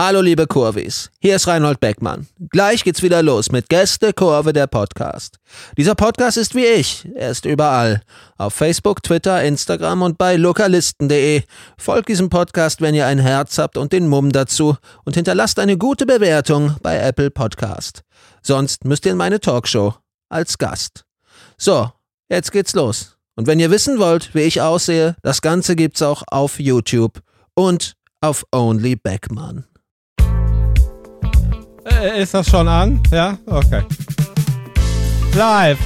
Hallo liebe Kurvis, hier ist Reinhold Beckmann. Gleich geht's wieder los mit Gäste Kurve der Podcast. Dieser Podcast ist wie ich, er ist überall. Auf Facebook, Twitter, Instagram und bei lokalisten.de. Folgt diesem Podcast, wenn ihr ein Herz habt und den Mumm dazu und hinterlasst eine gute Bewertung bei Apple Podcast. Sonst müsst ihr in meine Talkshow als Gast. So, jetzt geht's los. Und wenn ihr wissen wollt, wie ich aussehe, das Ganze gibt's auch auf YouTube und auf Only Beckmann. Äh, ist das schon an? Ja? Okay. Live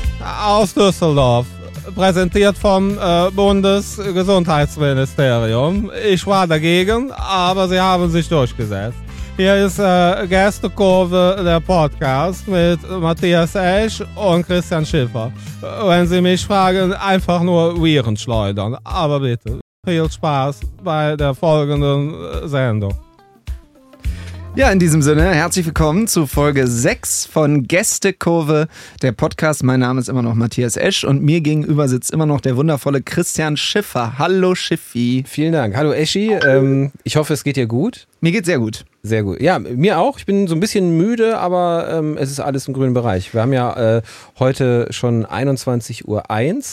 aus Düsseldorf. Präsentiert vom äh, Bundesgesundheitsministerium. Ich war dagegen, aber sie haben sich durchgesetzt. Hier ist äh, Gästekurve der Podcast mit Matthias Esch und Christian Schiffer. Wenn Sie mich fragen, einfach nur Viren schleudern. Aber bitte, viel Spaß bei der folgenden äh, Sendung. Ja, in diesem Sinne, herzlich willkommen zu Folge 6 von Gästekurve, der Podcast. Mein Name ist immer noch Matthias Esch und mir gegenüber sitzt immer noch der wundervolle Christian Schiffer. Hallo Schiffi. Vielen Dank. Hallo Eschi. Ähm, ich hoffe, es geht dir gut. Mir geht's sehr gut. Sehr gut. Ja, mir auch. Ich bin so ein bisschen müde, aber ähm, es ist alles im grünen Bereich. Wir haben ja äh, heute schon 21.01 Uhr.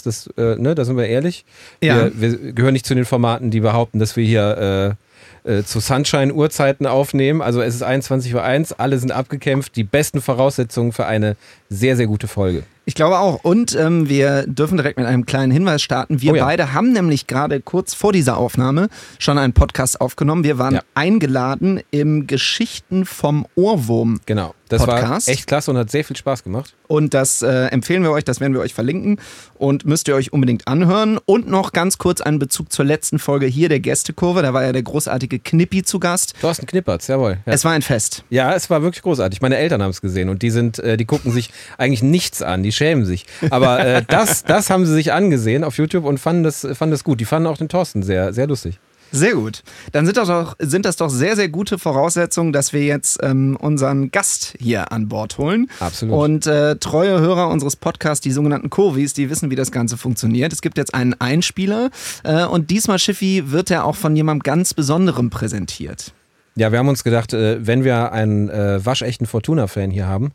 Das, äh, ne, da sind wir ehrlich. Ja. Wir, wir gehören nicht zu den Formaten, die behaupten, dass wir hier äh, äh, zu Sunshine-Uhrzeiten aufnehmen. Also es ist 21.01 Uhr, alle sind abgekämpft. Die besten Voraussetzungen für eine sehr, sehr gute Folge. Ich glaube auch. Und ähm, wir dürfen direkt mit einem kleinen Hinweis starten. Wir Oh ja. beide haben nämlich gerade kurz vor dieser Aufnahme schon einen Podcast aufgenommen. Wir waren Ja. eingeladen im Geschichten vom Ohrwurm. Genau. Das Podcast. war echt klasse und hat sehr viel Spaß gemacht. Und das äh, empfehlen wir euch, das werden wir euch verlinken und müsst ihr euch unbedingt anhören. Und noch ganz kurz einen Bezug zur letzten Folge hier der Gästekurve. Da war ja der großartige Knippi zu Gast. Thorsten Knippertz, jawohl. Ja. Es war ein Fest. Ja, es war wirklich großartig. Meine Eltern haben es gesehen und die sind, äh, die gucken sich eigentlich nichts an, die schämen sich. Aber äh, das, das haben sie sich angesehen auf YouTube und fanden das, fanden das gut. Die fanden auch den Thorsten sehr, sehr lustig. Sehr gut. Dann sind das doch, sind das doch sehr, sehr gute Voraussetzungen, dass wir jetzt ähm, unseren Gast hier an Bord holen. Absolut. Und äh, treue Hörer unseres Podcasts, die sogenannten Kurvis, die wissen, wie das Ganze funktioniert. Es gibt jetzt einen Einspieler äh, und diesmal, Schiffi, wird er auch von jemandem ganz Besonderem präsentiert. Ja, wir haben uns gedacht, äh, wenn wir einen äh, waschechten Fortuna-Fan hier haben,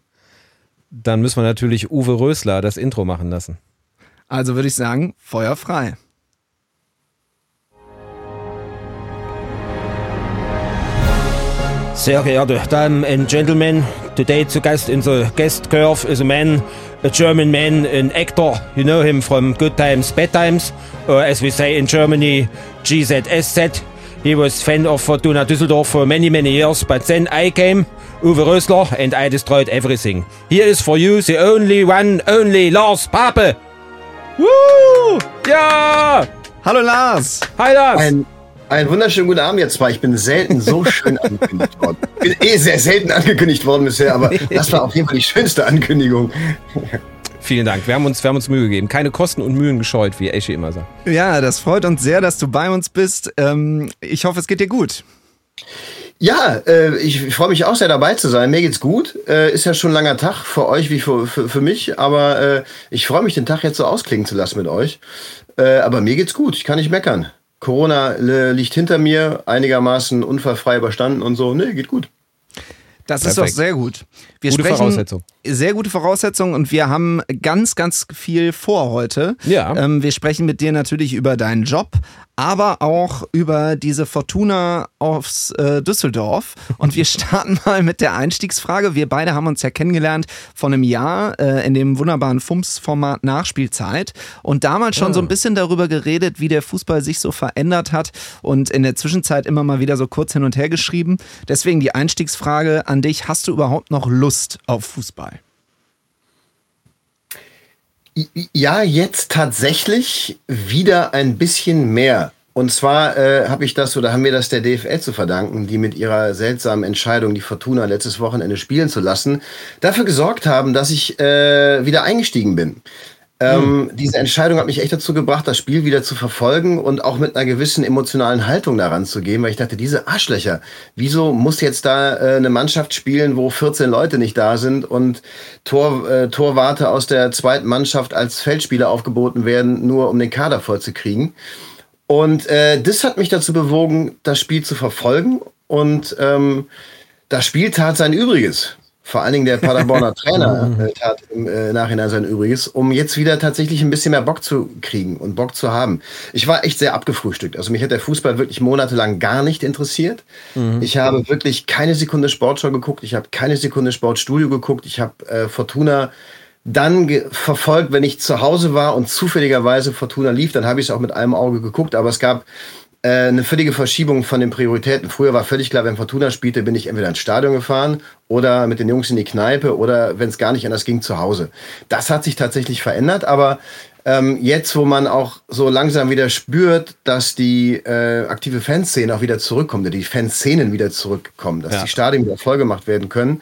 dann müssen wir natürlich Uwe Rösler das Intro machen lassen. Also würde ich sagen, Feuer frei. Sehr geehrte Damen and Gentlemen, today to guest in the guest curve is a man, a German man, an actor. You know him from Good Times, Bad Times, or as we say in Germany, GZSZ. He was fan of Fortuna Düsseldorf for many, many years, but then I came, Uwe Rösler, and I destroyed everything. Here is for you the only one, only Lars Pape. Woo! Ja! Hallo Lars! Hi Lars! Ein, einen wunderschönen guten Abend, ihr zwei. Ich bin selten so schön angekündigt worden. Ich bin eh sehr selten angekündigt worden bisher, aber das war auf jeden Fall die schönste Ankündigung. Vielen Dank. Wir haben uns, wir haben uns Mühe gegeben. Keine Kosten und Mühen gescheut, wie Eschi immer sagt. Ja, das freut uns sehr, dass du bei uns bist. Ähm, ich hoffe, es geht dir gut. Ja, äh, ich freue mich auch sehr dabei zu sein. Mir geht's gut. Äh, ist ja schon ein langer Tag für euch wie für, für, für mich, aber äh, ich freue mich, den Tag jetzt so ausklingen zu lassen mit euch. Äh, aber mir geht's gut. Ich kann nicht meckern. Corona äh, liegt hinter mir, einigermaßen unfallfrei überstanden und so. Nee, geht gut. Das ist Perfekt. doch sehr gut. Wir Gute sprechen, Voraussetzung. Sehr gute Voraussetzung und wir haben ganz, ganz viel vor heute. Ja. Ähm, wir sprechen mit dir natürlich über deinen Job, aber auch über diese Fortuna aufs äh, Düsseldorf. Und wir starten mal mit der Einstiegsfrage. Wir beide haben uns ja kennengelernt vor einem Jahr äh, in dem wunderbaren FUMS-Format Nachspielzeit und damals schon so ein bisschen darüber geredet, wie der Fußball sich so verändert hat und in der Zwischenzeit immer mal wieder so kurz hin und her geschrieben. Deswegen die Einstiegsfrage an dich. Hast du überhaupt noch Lust auf Fußball? Ja, jetzt tatsächlich wieder ein bisschen mehr. Und zwar äh, habe ich das oder haben wir das der DFL zu verdanken, die mit ihrer seltsamen Entscheidung, die Fortuna letztes Wochenende spielen zu lassen, dafür gesorgt haben, dass ich äh, wieder eingestiegen bin. Ähm, Diese Entscheidung hat mich echt dazu gebracht, das Spiel wieder zu verfolgen und auch mit einer gewissen emotionalen Haltung daran zu gehen, weil ich dachte, diese Arschlöcher, wieso muss jetzt da äh, eine Mannschaft spielen, wo 14 Leute nicht da sind und Tor, äh, Torwarte aus der zweiten Mannschaft als Feldspieler aufgeboten werden, nur um den Kader voll zu kriegen. Und äh, das hat mich dazu bewogen, das Spiel zu verfolgen und ähm, das Spiel tat sein Übriges. Vor allen Dingen der Paderborner Trainer äh, tat im äh, Nachhinein sein Übriges, um jetzt wieder tatsächlich ein bisschen mehr Bock zu kriegen und Bock zu haben. Ich war echt sehr abgefrühstückt. Also mich hat der Fußball wirklich monatelang gar nicht interessiert. Mhm. Ich habe wirklich keine Sekunde Sportschau geguckt. Ich habe keine Sekunde Sportstudio geguckt. Ich habe äh, Fortuna dann verfolgt, wenn ich zu Hause war und zufälligerweise Fortuna lief, dann habe ich es auch mit einem Auge geguckt. Aber es gab eine völlige Verschiebung von den Prioritäten. Früher war völlig klar, wenn Fortuna spielte, bin ich entweder ins Stadion gefahren oder mit den Jungs in die Kneipe oder wenn es gar nicht anders ging, zu Hause. Das hat sich tatsächlich verändert, aber ähm, jetzt, wo man auch so langsam wieder spürt, dass die äh, aktive Fanszene auch wieder zurückkommt, die Fanszenen wieder zurückkommen, dass ja. die Stadien wieder vollgemacht werden können,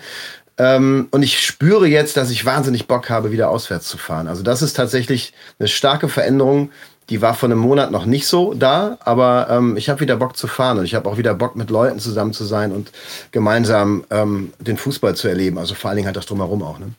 ähm, und ich spüre jetzt, dass ich wahnsinnig Bock habe, wieder auswärts zu fahren. Also das ist tatsächlich eine starke Veränderung, die war vor einem Monat noch nicht so da, aber ähm, ich habe wieder Bock zu fahren und ich habe auch wieder Bock mit Leuten zusammen zu sein und gemeinsam ähm, den Fußball zu erleben. Also vor allen Dingen halt das drumherum auch. Ne?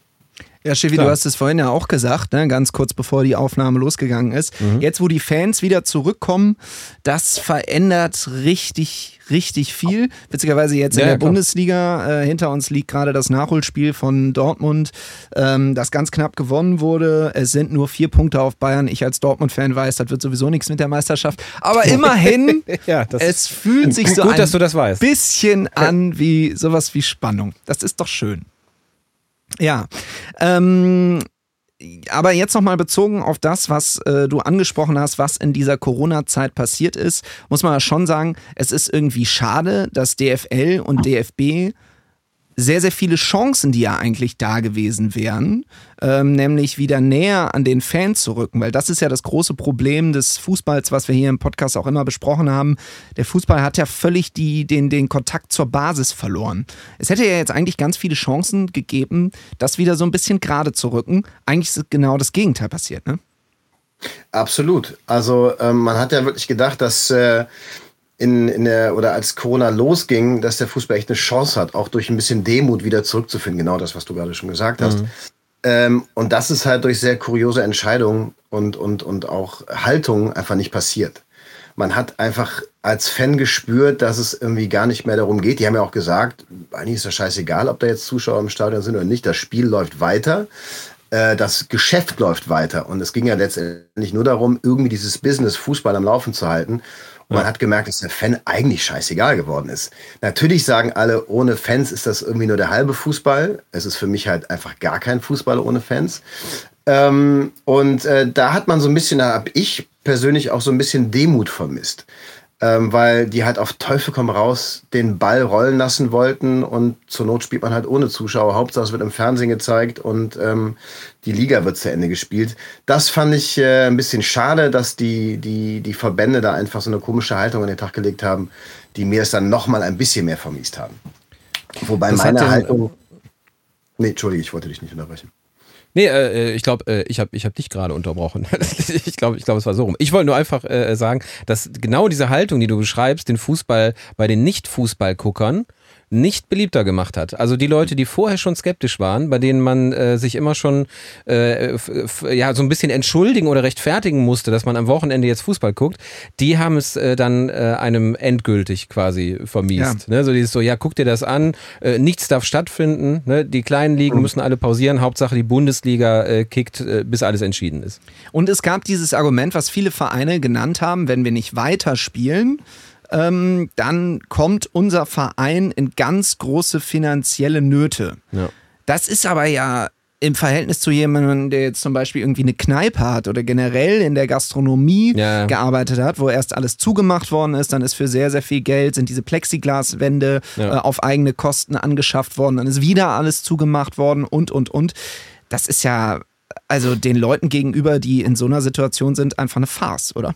Ja, Schiffi, du hast es vorhin ja auch gesagt, ne? ganz kurz bevor die Aufnahme losgegangen ist. Mhm. Jetzt, wo die Fans wieder zurückkommen, das verändert richtig, richtig viel. Witzigerweise jetzt ja, in der ja, Bundesliga. Äh, hinter uns liegt gerade das Nachholspiel von Dortmund, ähm, das ganz knapp gewonnen wurde. Es sind nur vier Punkte auf Bayern. Ich als Dortmund-Fan weiß, das wird sowieso nichts mit der Meisterschaft. Aber immerhin, ja, es fühlt sich so gut, ein bisschen an wie sowas wie Spannung. Das ist doch schön. Ja. Ähm, aber jetzt nochmal bezogen auf das, was äh, du angesprochen hast, was in dieser Corona-Zeit passiert ist, muss man schon sagen, es ist irgendwie schade, dass DFL und DFB sehr, sehr viele Chancen, die ja eigentlich da gewesen wären, ähm, nämlich wieder näher an den Fans zu rücken, weil das ist ja das große Problem des Fußballs, was wir hier im Podcast auch immer besprochen haben. Der Fußball hat ja völlig die, den, den Kontakt zur Basis verloren. Es hätte ja jetzt eigentlich ganz viele Chancen gegeben, das wieder so ein bisschen gerade zu rücken. Eigentlich ist genau das Gegenteil passiert, ne? Absolut. Also ähm, man hat ja wirklich gedacht, dass äh, in, in der, oder als Corona losging, dass der Fußball echt eine Chance hat, auch durch ein bisschen Demut wieder zurückzufinden. Genau das, was du gerade schon gesagt hast. Mhm. Ähm, und das ist halt durch sehr kuriose Entscheidungen und, und, und auch Haltungen einfach nicht passiert. Man hat einfach als Fan gespürt, dass es irgendwie gar nicht mehr darum geht. Die haben ja auch gesagt, eigentlich ist das scheißegal, ob da jetzt Zuschauer im Stadion sind oder nicht. Das Spiel läuft weiter äh, das Geschäft läuft weiter. Und es ging ja letztendlich nur darum, irgendwie dieses Business Fußball am Laufen zu halten. Und man hat gemerkt, dass der Fan eigentlich scheißegal geworden ist. Natürlich sagen alle, ohne Fans ist das irgendwie nur der halbe Fußball. Es ist für mich halt einfach gar kein Fußball ohne Fans. Ähm, und äh, da hat man so ein bisschen, da habe ich persönlich auch so ein bisschen Demut vermisst ähm, weil die halt auf Teufel komm raus den Ball rollen lassen wollten und zur Not spielt man halt ohne Zuschauer. Hauptsache es wird im Fernsehen gezeigt und ähm, die Liga wird zu Ende gespielt. Das fand ich äh, ein bisschen schade, dass die, die, die Verbände da einfach so eine komische Haltung an den Tag gelegt haben, die mir es dann nochmal ein bisschen mehr vermiest haben. Wobei das meine Haltung... Nee, Entschuldige, ich wollte dich nicht unterbrechen. Nee, äh, äh ich glaube, äh, ich habe ich hab dich gerade unterbrochen. ich glaube, ich glaub, es war so rum. Ich wollte nur einfach äh, sagen, dass genau diese Haltung, die du beschreibst, den Fußball bei den Nicht-Fußballguckern nicht beliebter gemacht hat. Also die Leute, die vorher schon skeptisch waren, bei denen man äh, sich immer schon äh, ja so ein bisschen entschuldigen oder rechtfertigen musste, dass man am Wochenende jetzt Fußball guckt, die haben es äh, dann äh, einem endgültig quasi vermiest. Ja. Ne? So dieses so, ja, guck dir das an, äh, nichts darf stattfinden, ne? die kleinen Ligen müssen alle pausieren, Hauptsache die Bundesliga äh, kickt, bis alles entschieden ist. Und es gab dieses Argument, was viele Vereine genannt haben, wenn wir nicht weiterspielen, ähm, dann kommt unser Verein in ganz große finanzielle Nöte. Ja. Das ist aber ja im Verhältnis zu jemandem, der jetzt zum Beispiel irgendwie eine Kneipe hat oder generell in der Gastronomie ja. gearbeitet hat, wo erst alles zugemacht worden ist, dann ist für sehr, sehr viel Geld, sind diese Plexiglaswände ja. äh, auf eigene Kosten angeschafft worden, dann ist wieder alles zugemacht worden und, und, und. Das ist ja, also den Leuten gegenüber, die in so einer Situation sind, einfach eine Farce, oder?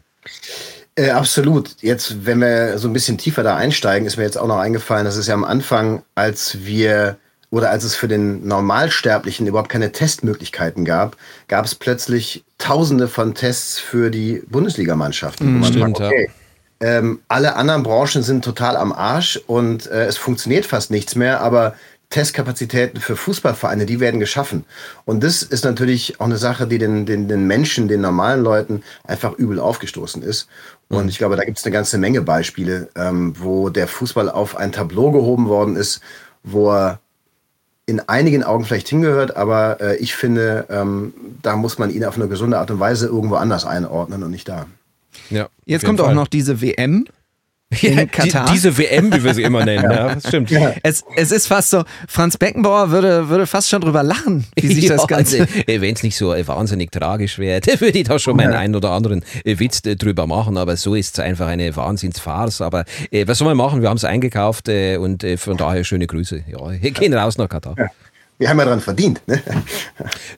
Äh, absolut. Jetzt, wenn wir so ein bisschen tiefer da einsteigen, ist mir jetzt auch noch eingefallen, dass es ja am Anfang, als wir oder als es für den Normalsterblichen überhaupt keine Testmöglichkeiten gab, gab es plötzlich Tausende von Tests für die Bundesligamannschaften. Mhm, stimmt, sagt, okay, ja. ähm, alle anderen Branchen sind total am Arsch und äh, es funktioniert fast nichts mehr, aber Testkapazitäten für Fußballvereine, die werden geschaffen. Und das ist natürlich auch eine Sache, die den, den, den Menschen, den normalen Leuten einfach übel aufgestoßen ist. Und Mhm. ich glaube, da gibt es eine ganze Menge Beispiele, ähm, wo der Fußball auf ein Tableau gehoben worden ist, wo er in einigen Augen vielleicht hingehört, aber äh, ich finde, ähm, da muss man ihn auf eine gesunde Art und Weise irgendwo anders einordnen und nicht da. Ja, Jetzt kommt jeden auch Fall. noch diese WM. Ja, in die, Katar. diese WM, wie wir sie immer nennen. ja, das stimmt. Es, es ist fast so, Franz Beckenbauer würde, würde fast schon drüber lachen, wie sich das Ganze. Also, Wenn es nicht so äh, wahnsinnig tragisch wäre, dann würde ich da schon meinen einen oder anderen äh, Witz äh, drüber machen. Aber so ist es einfach eine Wahnsinnsfarce. Aber äh, was soll man machen? Wir haben es eingekauft äh, und äh, von daher schöne Grüße. Ja, wir gehen raus nach Katar. Wir haben ja dran verdient. Ne?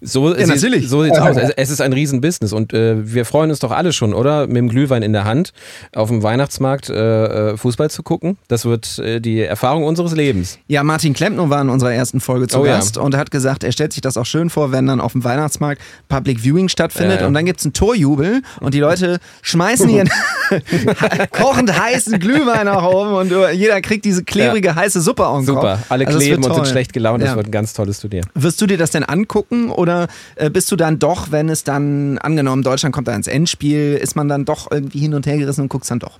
So, Ja, natürlich. so sieht's aus. Es, es ist ein Riesenbusiness und äh, wir freuen uns doch alle schon, oder? Mit dem Glühwein in der Hand auf dem Weihnachtsmarkt äh, äh, Fußball zu gucken. Das wird äh, die Erfahrung unseres Lebens. Ja, Martin Klempner war in unserer ersten Folge zu Oh ja. Gast und hat gesagt, er stellt sich das auch schön vor, wenn dann auf dem Weihnachtsmarkt Public Viewing stattfindet Ja, ja. und dann gibt's einen Torjubel und die Leute schmeißen ihren kochend heißen Glühwein nach oben und du- jeder kriegt diese klebrige heiße Suppe auf Super. Alle Also kleben und sind schlecht gelaunt. Das Ja. wird ein ganz tolles Turnier. Wirst du dir das denn angucken oder äh, bist du dann doch, wenn es dann, angenommen, Deutschland kommt da ins Endspiel, ist man dann doch irgendwie hin und her gerissen und guckst dann doch?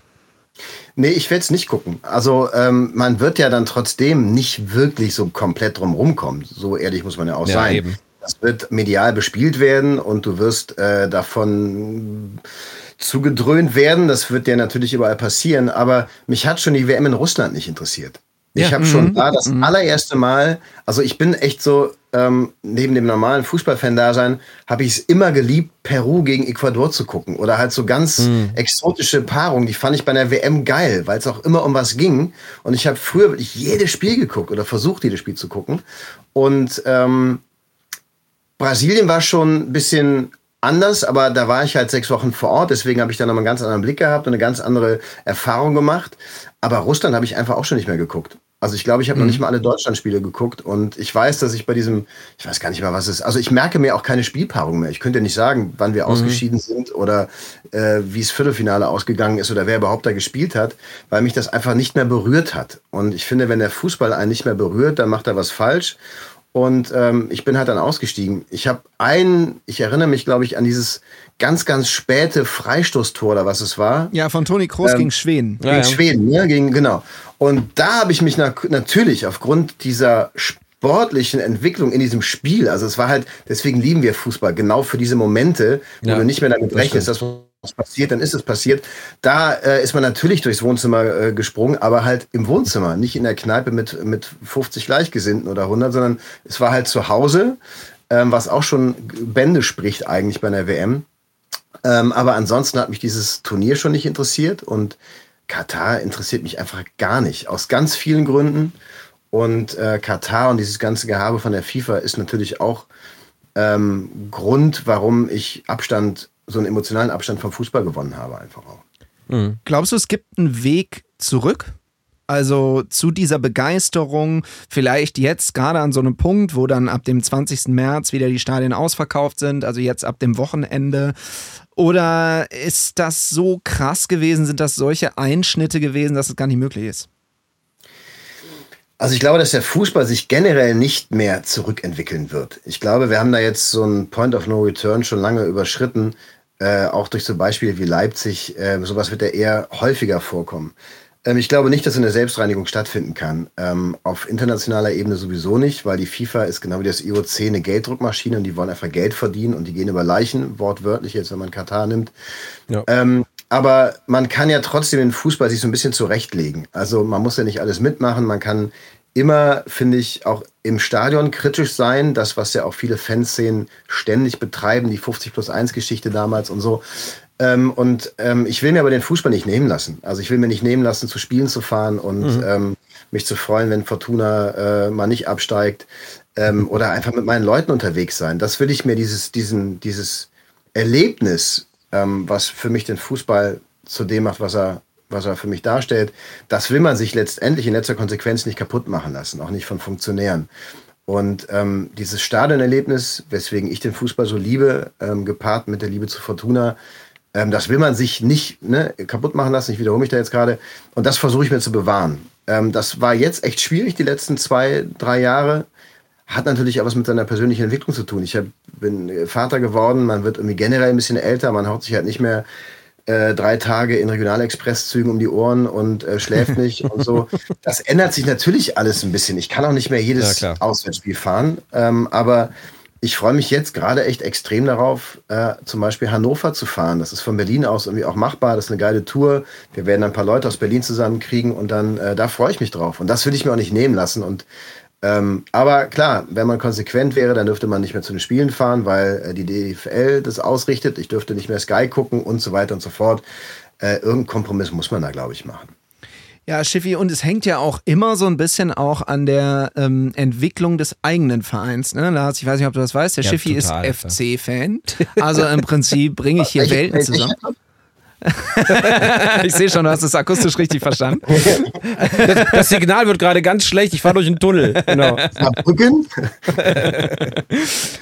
Nee, ich werde es nicht gucken. Also ähm, man wird ja dann trotzdem nicht wirklich so komplett drum rumkommen. So ehrlich muss man ja auch Ja, sein. eben. Das wird medial bespielt werden und du wirst äh, davon zugedröhnt werden. Das wird dir natürlich überall passieren. Aber mich hat schon die WM in Russland nicht interessiert. Ich Ja. habe schon da das allererste Mal, also ich bin echt so, ähm, neben dem normalen Fußballfan-Dasein, habe ich es immer geliebt, Peru gegen Ecuador zu gucken. Oder halt so ganz exotische Paarungen, die fand ich bei der WM geil, weil es auch immer um was ging. Und ich habe früher wirklich jedes Spiel geguckt oder versucht, jedes Spiel zu gucken. Und ähm, Brasilien war schon ein bisschen anders, aber da war ich halt sechs Wochen vor Ort, deswegen habe ich da nochmal einen ganz anderen Blick gehabt und eine ganz andere Erfahrung gemacht. Aber Russland habe ich einfach auch schon nicht mehr geguckt. Also ich glaube, ich habe noch nicht mal alle Deutschlandspiele geguckt und ich weiß, dass ich bei diesem, ich weiß gar nicht mehr, was es ist. Also ich merke mir auch keine Spielpaarung mehr. Ich könnte nicht sagen, wann wir ausgeschieden sind oder äh, wie es Viertelfinale ausgegangen ist oder wer überhaupt da gespielt hat, weil mich das einfach nicht mehr berührt hat. Und ich finde, wenn der Fußball einen nicht mehr berührt, dann macht er was falsch. Und ähm, ich bin halt dann ausgestiegen. Ich habe einen, ich erinnere mich, glaube ich, an dieses ganz, ganz späte Freistoßtor oder was es war. Ja, von Toni Kroos gegen Schweden. Gegen Schweden, ne? Gegen, genau. Und da habe ich mich na natürlich aufgrund dieser sportlichen Entwicklung in diesem Spiel, also es war halt, deswegen lieben wir Fußball, genau für diese Momente, wo Ja, du nicht mehr damit rechnest, dass was passiert, dann ist es passiert. Da äh, ist man natürlich durchs Wohnzimmer äh, gesprungen, aber halt im Wohnzimmer, nicht in der Kneipe mit, mit 50 Gleichgesinnten oder 100, sondern es war halt zu Hause, ähm, was auch schon Bände spricht eigentlich bei einer WM. Ähm, aber ansonsten hat mich dieses Turnier schon nicht interessiert und Katar interessiert mich einfach gar nicht. Aus ganz vielen Gründen. Und äh, Katar und dieses ganze Gehabe von der FIFA ist natürlich auch ähm, Grund, warum ich Abstand, so einen emotionalen Abstand vom Fußball gewonnen habe, einfach auch. Glaubst du, es gibt einen Weg zurück? Also zu dieser Begeisterung, vielleicht jetzt gerade an so einem Punkt, wo dann ab dem 20. März wieder die Stadien ausverkauft sind, also jetzt ab dem Wochenende. Oder ist das so krass gewesen, sind das solche Einschnitte gewesen, dass es gar nicht möglich ist? Also ich glaube, dass der Fußball sich generell nicht mehr zurückentwickeln wird. Ich glaube, wir haben da jetzt so einen Point of No Return schon lange überschritten, äh, auch durch so Beispiele wie Leipzig. Äh, sowas wird ja eher häufiger vorkommen. Ähm, ich glaube nicht, dass eine Selbstreinigung stattfinden kann. Ähm, auf internationaler Ebene sowieso nicht, weil die FIFA ist genau wie das IOC eine Gelddruckmaschine und die wollen einfach Geld verdienen und die gehen über Leichen, wortwörtlich jetzt, wenn man Katar nimmt. Ja. Ähm, aber man kann ja trotzdem den Fußball sich so ein bisschen zurechtlegen. Also man muss ja nicht alles mitmachen. Man kann immer, finde ich, auch im Stadion kritisch sein. Das, was ja auch viele Fanszenen ständig betreiben, die 50 plus 1 Geschichte damals und so. Ähm, und ähm, ich will mir aber den Fußball nicht nehmen lassen. Also ich will mir nicht nehmen lassen, zu Spielen zu fahren und ähm, mich zu freuen, wenn Fortuna äh, mal nicht absteigt. Ähm, oder einfach mit meinen Leuten unterwegs sein. Das will ich mir dieses, diesen, dieses Erlebnis, ähm, was für mich den Fußball zu dem macht, was er, was er für mich darstellt, das will man sich letztendlich in letzter Konsequenz nicht kaputt machen lassen, auch nicht von Funktionären. Und ähm, dieses Stadionerlebnis, weswegen ich den Fußball so liebe, ähm, gepaart mit der Liebe zu Fortuna, ähm, das will man sich nicht ne, kaputt machen lassen. Ich wiederhole mich da jetzt gerade. Und das versuche ich mir zu bewahren. Ähm, das war jetzt echt schwierig, die letzten zwei, drei Jahre. Hat natürlich auch was mit seiner persönlichen Entwicklung zu tun. Ich hab, bin äh, Vater geworden, man wird irgendwie generell ein bisschen älter, man haut sich halt nicht mehr äh, drei Tage in Regionalexpresszügen um die Ohren und äh, schläft nicht und so. Das ändert sich natürlich alles ein bisschen. Ich kann auch nicht mehr jedes Ja, Auswärtsspiel fahren, ähm, aber ich freue mich jetzt gerade echt extrem darauf, äh, zum Beispiel Hannover zu fahren. Das ist von Berlin aus irgendwie auch machbar. Das ist eine geile Tour. Wir werden ein paar Leute aus Berlin zusammenkriegen und dann, äh, da freue ich mich drauf. Und das will ich mir auch nicht nehmen lassen. Und ähm, aber klar, wenn man konsequent wäre, dann dürfte man nicht mehr zu den Spielen fahren, weil äh, die DFL das ausrichtet. Ich dürfte nicht mehr Sky gucken und so weiter und so fort. Äh, irgendeinen Kompromiss muss man da, glaube ich, machen. Ja, Schiffi, und es hängt ja auch immer so ein bisschen auch an der ähm, Entwicklung des eigenen Vereins. Ne? Lars, ich weiß nicht, ob du das weißt, der Ja, Schiffi total, ist FC-Fan. Also im Prinzip bringe ich hier Welten zusammen. ich sehe schon, du hast es akustisch richtig verstanden. Das Signal wird gerade ganz schlecht. Ich fahre durch einen Tunnel. Genau. Saarbrücken?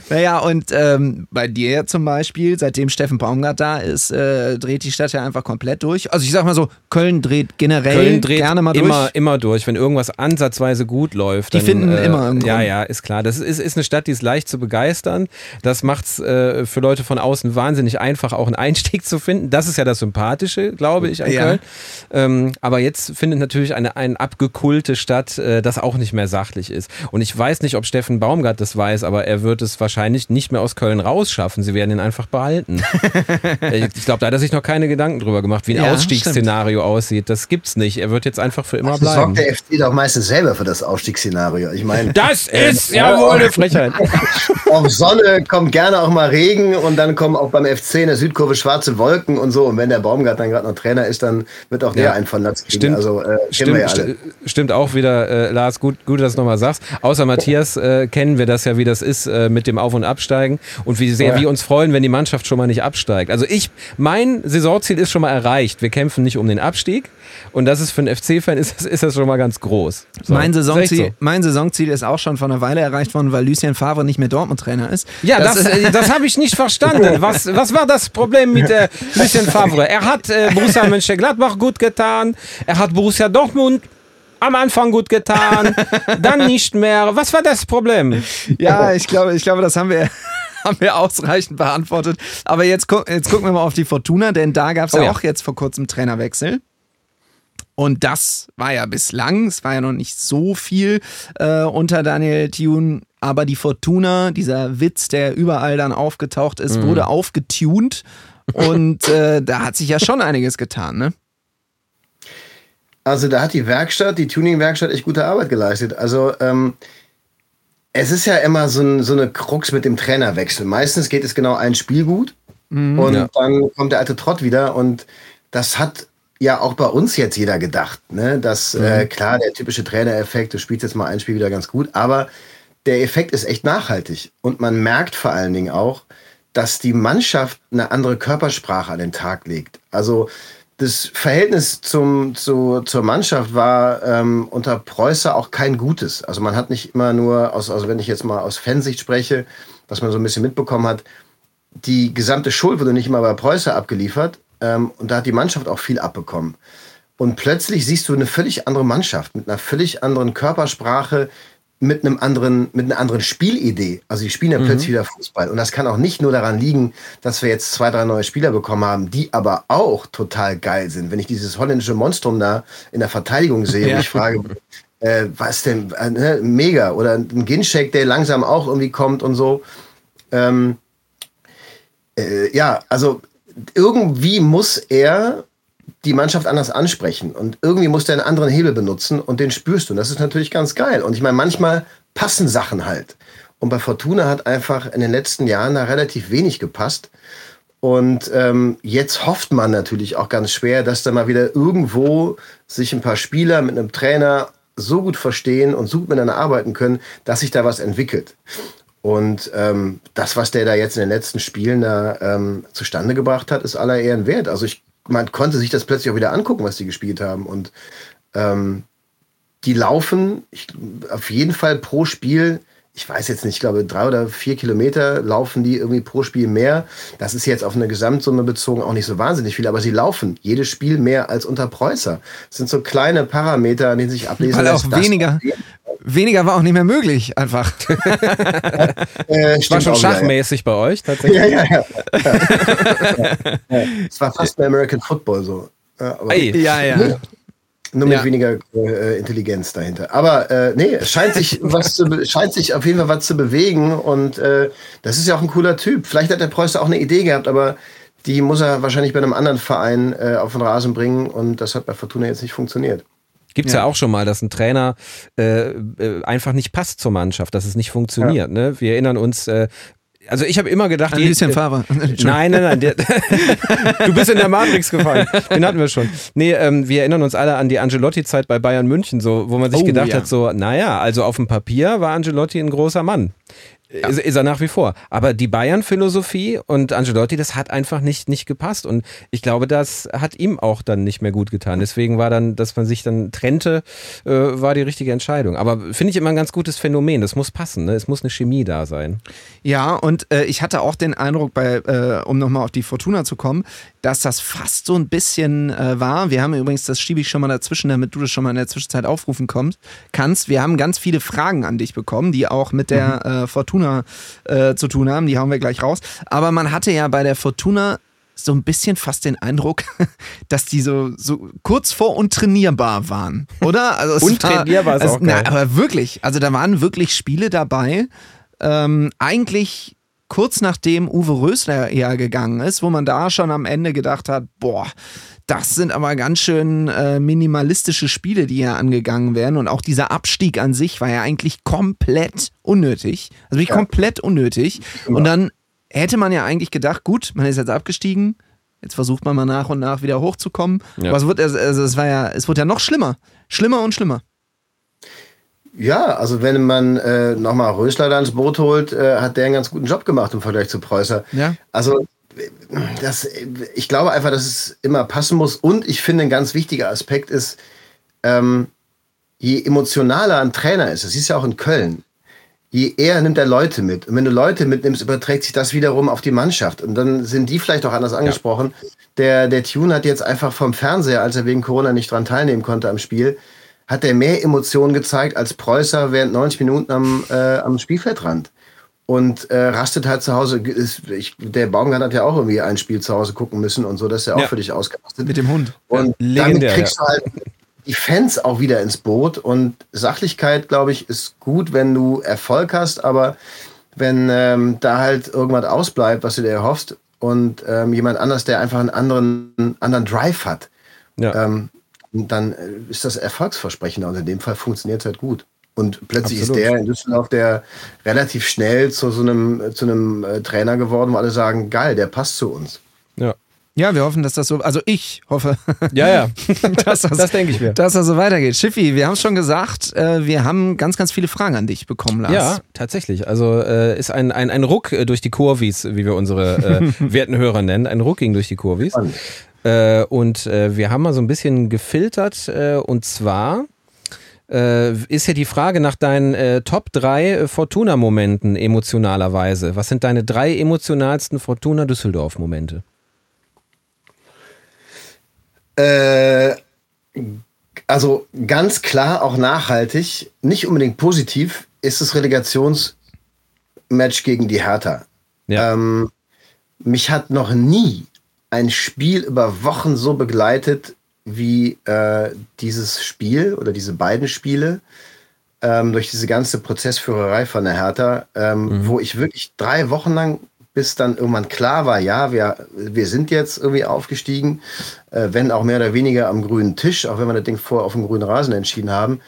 Naja, und ähm, bei dir zum Beispiel, seitdem Steffen Baumgart da ist, äh, dreht die Stadt ja einfach komplett durch. Also ich sag mal so, Köln dreht generell Köln dreht gerne mal immer, durch. immer durch. Wenn irgendwas ansatzweise gut läuft, Die dann, finden äh, immer einen Ja, ja, ist klar. Das ist, ist eine Stadt, die ist leicht zu begeistern. Das macht's äh, für Leute von außen wahnsinnig einfach, auch einen Einstieg zu finden. Das ist ja das Sympathische, glaube ich, an Ja. Köln. Ähm, aber jetzt findet natürlich eine, eine abgekulte Stadt, äh, das auch nicht mehr sachlich ist. Und ich weiß nicht, ob Steffen Baumgart das weiß, aber er wird es wahrscheinlich nicht mehr aus Köln rausschaffen. Sie werden ihn einfach behalten. Äh, ich glaube, da hat er sich noch keine Gedanken drüber gemacht, wie ein Ja, Ausstiegsszenario aussieht. Das gibt's nicht. Er wird jetzt einfach für immer Das bleiben. sorgt der FC doch meistens selber für das Aufstiegsszenario. Ich meine, Das ist ja ja wohl eine Frechheit. auf Sonne kommt gerne auch mal Regen und dann kommen auch beim FC in der Südkurve schwarze Wolken und so. Und wenn der Baumgart dann gerade noch Trainer ist, dann wird auch der Ja. einen von Latz kriegen. Stimmt, Also äh, stimmt, wir ja alle. sti- stimmt auch wieder, äh, Lars, gut, gut, dass du nochmal sagst. Außer Matthias äh, kennen wir das ja, wie das ist äh, mit dem Auf- und Absteigen und wie sehr Ja. wir uns freuen, wenn die Mannschaft schon mal nicht absteigt. Also ich, mein Saisonziel ist schon mal erreicht. Wir kämpfen nicht um den Abstieg und das ist für einen FC-Fan ist, das- ist das schon mal ganz groß. So, Mein Saisonziel, so. mein Saisonziel ist auch schon vor einer Weile erreicht worden, weil Lucien Favre nicht mehr Dortmund-Trainer ist. Ja, das, äh, das habe ich nicht verstanden. Was, was war das Problem mit äh, Lucien Favre? Er hat äh, Borussia Mönchengladbach gut getan, er hat Borussia Dortmund am Anfang gut getan, dann nicht mehr. Was war das Problem? Ja, ich glaube, ich glaube, das haben wir, haben wir ausreichend beantwortet. Aber jetzt, gu jetzt gucken wir mal auf die Fortuna, denn da gab es Oh ja, ja. auch jetzt vor kurzem Trainerwechsel. Und das war ja bislang, es war ja noch nicht so viel äh, unter Daniel Thune, aber die Fortuna, dieser Witz, der überall dann aufgetaucht ist, wurde aufgetunt. Und äh, da hat sich ja schon einiges getan, ne? Also da hat die Werkstatt, die Tuning-Werkstatt echt gute Arbeit geleistet. Also ähm, es ist ja immer so, ein, so eine Krux mit dem Trainerwechsel. Meistens geht es genau ein Spiel gut und Ja. dann kommt der alte Trott wieder und das hat ja auch bei uns jetzt jeder gedacht. Ne? Dass äh, klar, der typische Trainereffekt, du spielst jetzt mal ein Spiel wieder ganz gut, aber der Effekt ist echt nachhaltig und man merkt vor allen Dingen auch, dass die Mannschaft eine andere Körpersprache an den Tag legt. Also das Verhältnis zum, zu, zur Mannschaft war ähm, unter Preußer auch kein gutes. Also man hat nicht immer nur, aus, also wenn ich jetzt mal aus Fansicht spreche, was man so ein bisschen mitbekommen hat, die gesamte Schuld wurde nicht immer bei Preußer abgeliefert ähm, und da hat die Mannschaft auch viel abbekommen. Und plötzlich siehst du eine völlig andere Mannschaft mit einer völlig anderen Körpersprache, mit einem anderen, mit einer anderen Spielidee. Also die spielen ja plötzlich wieder Fußball. Und das kann auch nicht nur daran liegen, dass wir jetzt zwei, drei neue Spieler bekommen haben, die aber auch total geil sind. Wenn ich dieses holländische Monstrum da in der Verteidigung sehe, Ja. und ich frage, äh, was denn, äh, ne, mega. Oder ein Ginshake, der langsam auch irgendwie kommt und so. Ähm, äh, ja, also irgendwie muss er die Mannschaft anders ansprechen und irgendwie muss der einen anderen Hebel benutzen und den spürst du. Und das ist natürlich ganz geil. Und ich meine, manchmal passen Sachen halt. Und bei Fortuna hat einfach in den letzten Jahren da relativ wenig gepasst. Und ähm, jetzt hofft man natürlich auch ganz schwer, dass da mal wieder irgendwo sich ein paar Spieler mit einem Trainer so gut verstehen und so gut miteinander arbeiten können, dass sich da was entwickelt. Und ähm, das, was der da jetzt in den letzten Spielen da ähm, zustande gebracht hat, ist aller Ehren wert. Also ich, man konnte sich das plötzlich auch wieder angucken, was die gespielt haben. Und ähm, die laufen ich, auf jeden Fall pro Spiel, ich weiß jetzt nicht, ich glaube drei oder vier Kilometer laufen die irgendwie pro Spiel mehr. Das ist jetzt auf eine Gesamtsumme bezogen auch nicht so wahnsinnig viel, aber sie laufen jedes Spiel mehr als unter Preußer. Das sind so kleine Parameter, an denen sich ablesen Weil auch lässt, dass- weniger, weniger war auch nicht mehr möglich, einfach. Äh, War schon wieder, ja. schachmäßig bei euch tatsächlich. Ja, ja, ja. Es war fast bei American Football so. Aber Ey, Ja, ja. nur mit Ja. weniger äh, Intelligenz dahinter. Aber äh, nee, es scheint sich, was zu, scheint sich auf jeden Fall was zu bewegen und äh, das ist ja auch ein cooler Typ. Vielleicht hat der Preußer auch eine Idee gehabt, aber die muss er wahrscheinlich bei einem anderen Verein äh, auf den Rasen bringen und das hat bei Fortuna jetzt nicht funktioniert. Gibt's ja. auch schon mal, dass ein Trainer äh, äh, einfach nicht passt zur Mannschaft, dass es nicht funktioniert. Ne? Wir erinnern uns, äh, also ich habe immer gedacht, Lucien äh, Favre. Nein, nein, nein. Der, du bist in der Matrix gefallen. Den hatten wir schon. Nee, ähm, wir erinnern uns alle an die Angelotti-Zeit bei Bayern München, so, wo man sich Oh, gedacht ja. hat, so, naja, also auf dem Papier war Angelotti ein großer Mann. Ist, ist er nach wie vor. Aber die Bayern-Philosophie und Angelotti, das hat einfach nicht, nicht gepasst. Und ich glaube, das hat ihm auch dann nicht mehr gut getan. Deswegen war dann, dass man sich dann trennte, äh, war die richtige Entscheidung. Aber finde ich immer ein ganz gutes Phänomen. Das muss passen. Ne? Es muss eine Chemie da sein. Ja, und äh, ich hatte auch den Eindruck, bei, äh, um nochmal auf die Fortuna zu kommen, dass das fast so ein bisschen äh, war. Wir haben übrigens, das schiebe ich schon mal dazwischen, damit du das schon mal in der Zwischenzeit aufrufen kommst, kannst. Wir haben ganz viele Fragen an dich bekommen, die auch mit der äh, Fortuna äh, zu tun haben. Die hauen wir gleich raus. Aber man hatte ja bei der Fortuna so ein bisschen fast den Eindruck, dass die so, so kurz vor untrainierbar waren, oder? Also Untrainierbar ist also, auch geil. Na, aber wirklich, also da waren wirklich Spiele dabei, ähm, eigentlich kurz nachdem Uwe Rösler ja gegangen ist, wo man da schon am Ende gedacht hat, boah, das sind aber ganz schön äh, minimalistische Spiele, die hier angegangen werden. Und auch dieser Abstieg an sich war ja eigentlich komplett unnötig. Also wirklich komplett unnötig. Und dann hätte man ja eigentlich gedacht, gut, man ist jetzt abgestiegen, jetzt versucht man mal nach und nach wieder hochzukommen. Ja. Aber es wird, also es war ja, es wird ja noch schlimmer. Schlimmer und schlimmer. Ja, also wenn man äh, nochmal Rösler da ins Boot holt, äh, hat der einen ganz guten Job gemacht im Vergleich zu Preußer. Ja. Also das, ich glaube einfach, dass es immer passen muss. Und ich finde, ein ganz wichtiger Aspekt ist, ähm, je emotionaler ein Trainer ist, das ist ja auch in Köln, je eher nimmt er Leute mit. Und wenn du Leute mitnimmst, überträgt sich das wiederum auf die Mannschaft. Und dann sind die vielleicht auch anders angesprochen. Der, der Tune hat jetzt einfach vom Fernseher, als er wegen Corona nicht dran teilnehmen konnte am Spiel, hat er mehr Emotionen gezeigt als Preußer während 90 Minuten am, äh, am Spielfeldrand. Und äh, rastet halt zu Hause. Ist, ich, der Baumgart hat ja auch irgendwie ein Spiel zu Hause gucken müssen und so, das ist ja auch für dich ausgerastet. Mit dem Hund. Und Ja, legendär, kriegst du halt die Fans auch wieder ins Boot. Und Sachlichkeit, glaube ich, ist gut, wenn du Erfolg hast, aber wenn ähm, da halt irgendwas ausbleibt, was du dir erhoffst, und ähm, jemand anders, der einfach einen anderen, anderen Drive hat, Ja. ähm, dann äh, ist das erfolgsversprechender. Und in dem Fall funktioniert es halt gut. Und plötzlich Absolut. ist der in Düsseldorf der relativ schnell zu so einem, zu einem äh, Trainer geworden, wo alle sagen, geil, der passt zu uns. ja. Ja, wir hoffen, dass das so, also ich hoffe, Ja, ja. dass das, Das denke ich mir. dass das so weitergeht. Schiffi, wir haben es schon gesagt, äh, wir haben ganz, ganz viele Fragen an dich bekommen, Lars. Ja, tatsächlich. Also äh, ist ein, ein, ein Ruck äh, durch die Kurvis, wie wir unsere äh, werten Hörer nennen. Ein Ruck ging durch die Kurvis. Äh, und äh, wir haben mal so ein bisschen gefiltert. Äh, und zwar äh, ist ja die Frage nach deinen äh, Top 3 äh, Fortuna-Momenten emotionalerweise. Was sind deine drei emotionalsten Fortuna-Düsseldorf-Momente? Äh, also ganz klar auch nachhaltig, nicht unbedingt positiv, ist das Relegationsmatch gegen die Hertha. Ja. Ähm, mich hat noch nie ein Spiel über Wochen so begleitet wie äh, dieses Spiel oder diese beiden Spiele ähm, durch diese ganze Prozessführerei von der Hertha, ähm, wo ich wirklich drei Wochen lang, bis dann irgendwann klar war, ja, wir, wir sind jetzt irgendwie aufgestiegen, äh, wenn auch mehr oder weniger am grünen Tisch, auch wenn wir das Ding vorher auf dem grünen Rasen entschieden haben.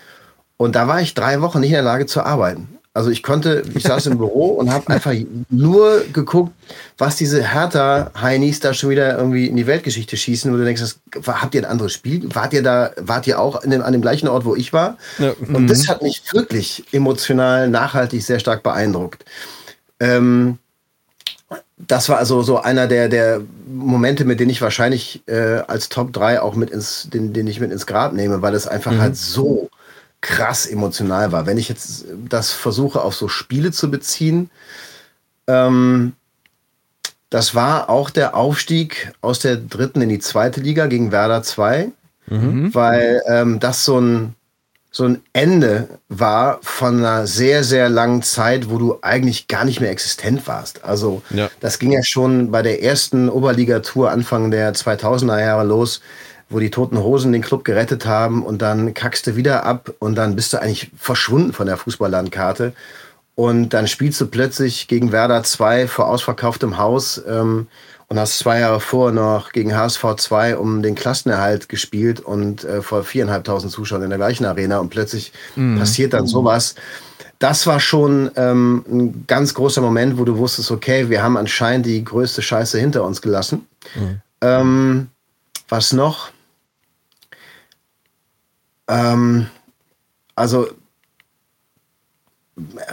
Und da war ich drei Wochen nicht in der Lage zu arbeiten. Also ich konnte, ich saß im Büro und habe einfach nur geguckt, was diese Hertha-Heinis da schon wieder irgendwie in die Weltgeschichte schießen, wo du denkst, das, habt ihr ein anderes Spiel? Wart ihr da, wart ihr auch dem, an dem gleichen Ort, wo ich war? Ja. Und das hat mich wirklich emotional, nachhaltig sehr stark beeindruckt. Ähm, das war also so einer der, der Momente, mit denen ich wahrscheinlich äh, als Top 3 auch mit ins, den, den ich mit ins Grab nehme, weil es einfach halt so krass emotional war. Wenn ich jetzt das versuche, auf so Spiele zu beziehen, ähm, das war auch der Aufstieg aus der dritten in die zweite Liga gegen Werder 2, weil ähm, das so ein, so ein Ende war von einer sehr, sehr langen Zeit, wo du eigentlich gar nicht mehr existent warst. Also Ja. das ging ja schon bei der ersten Oberligatur Anfang der 2000er Jahre los, wo die Toten Hosen den Club gerettet haben und dann kackst du wieder ab und dann bist du eigentlich verschwunden von der Fußballlandkarte. Und dann spielst du plötzlich gegen Werder 2 vor ausverkauftem Haus ähm, und hast zwei Jahre vorher noch gegen HSV 2 um den Klassenerhalt gespielt und äh, vor viereinhalbtausend Zuschauern in der gleichen Arena und plötzlich passiert dann sowas. Das war schon ähm, ein ganz großer Moment, wo du wusstest, okay, wir haben anscheinend die größte Scheiße hinter uns gelassen. Ähm, was noch? Ähm, also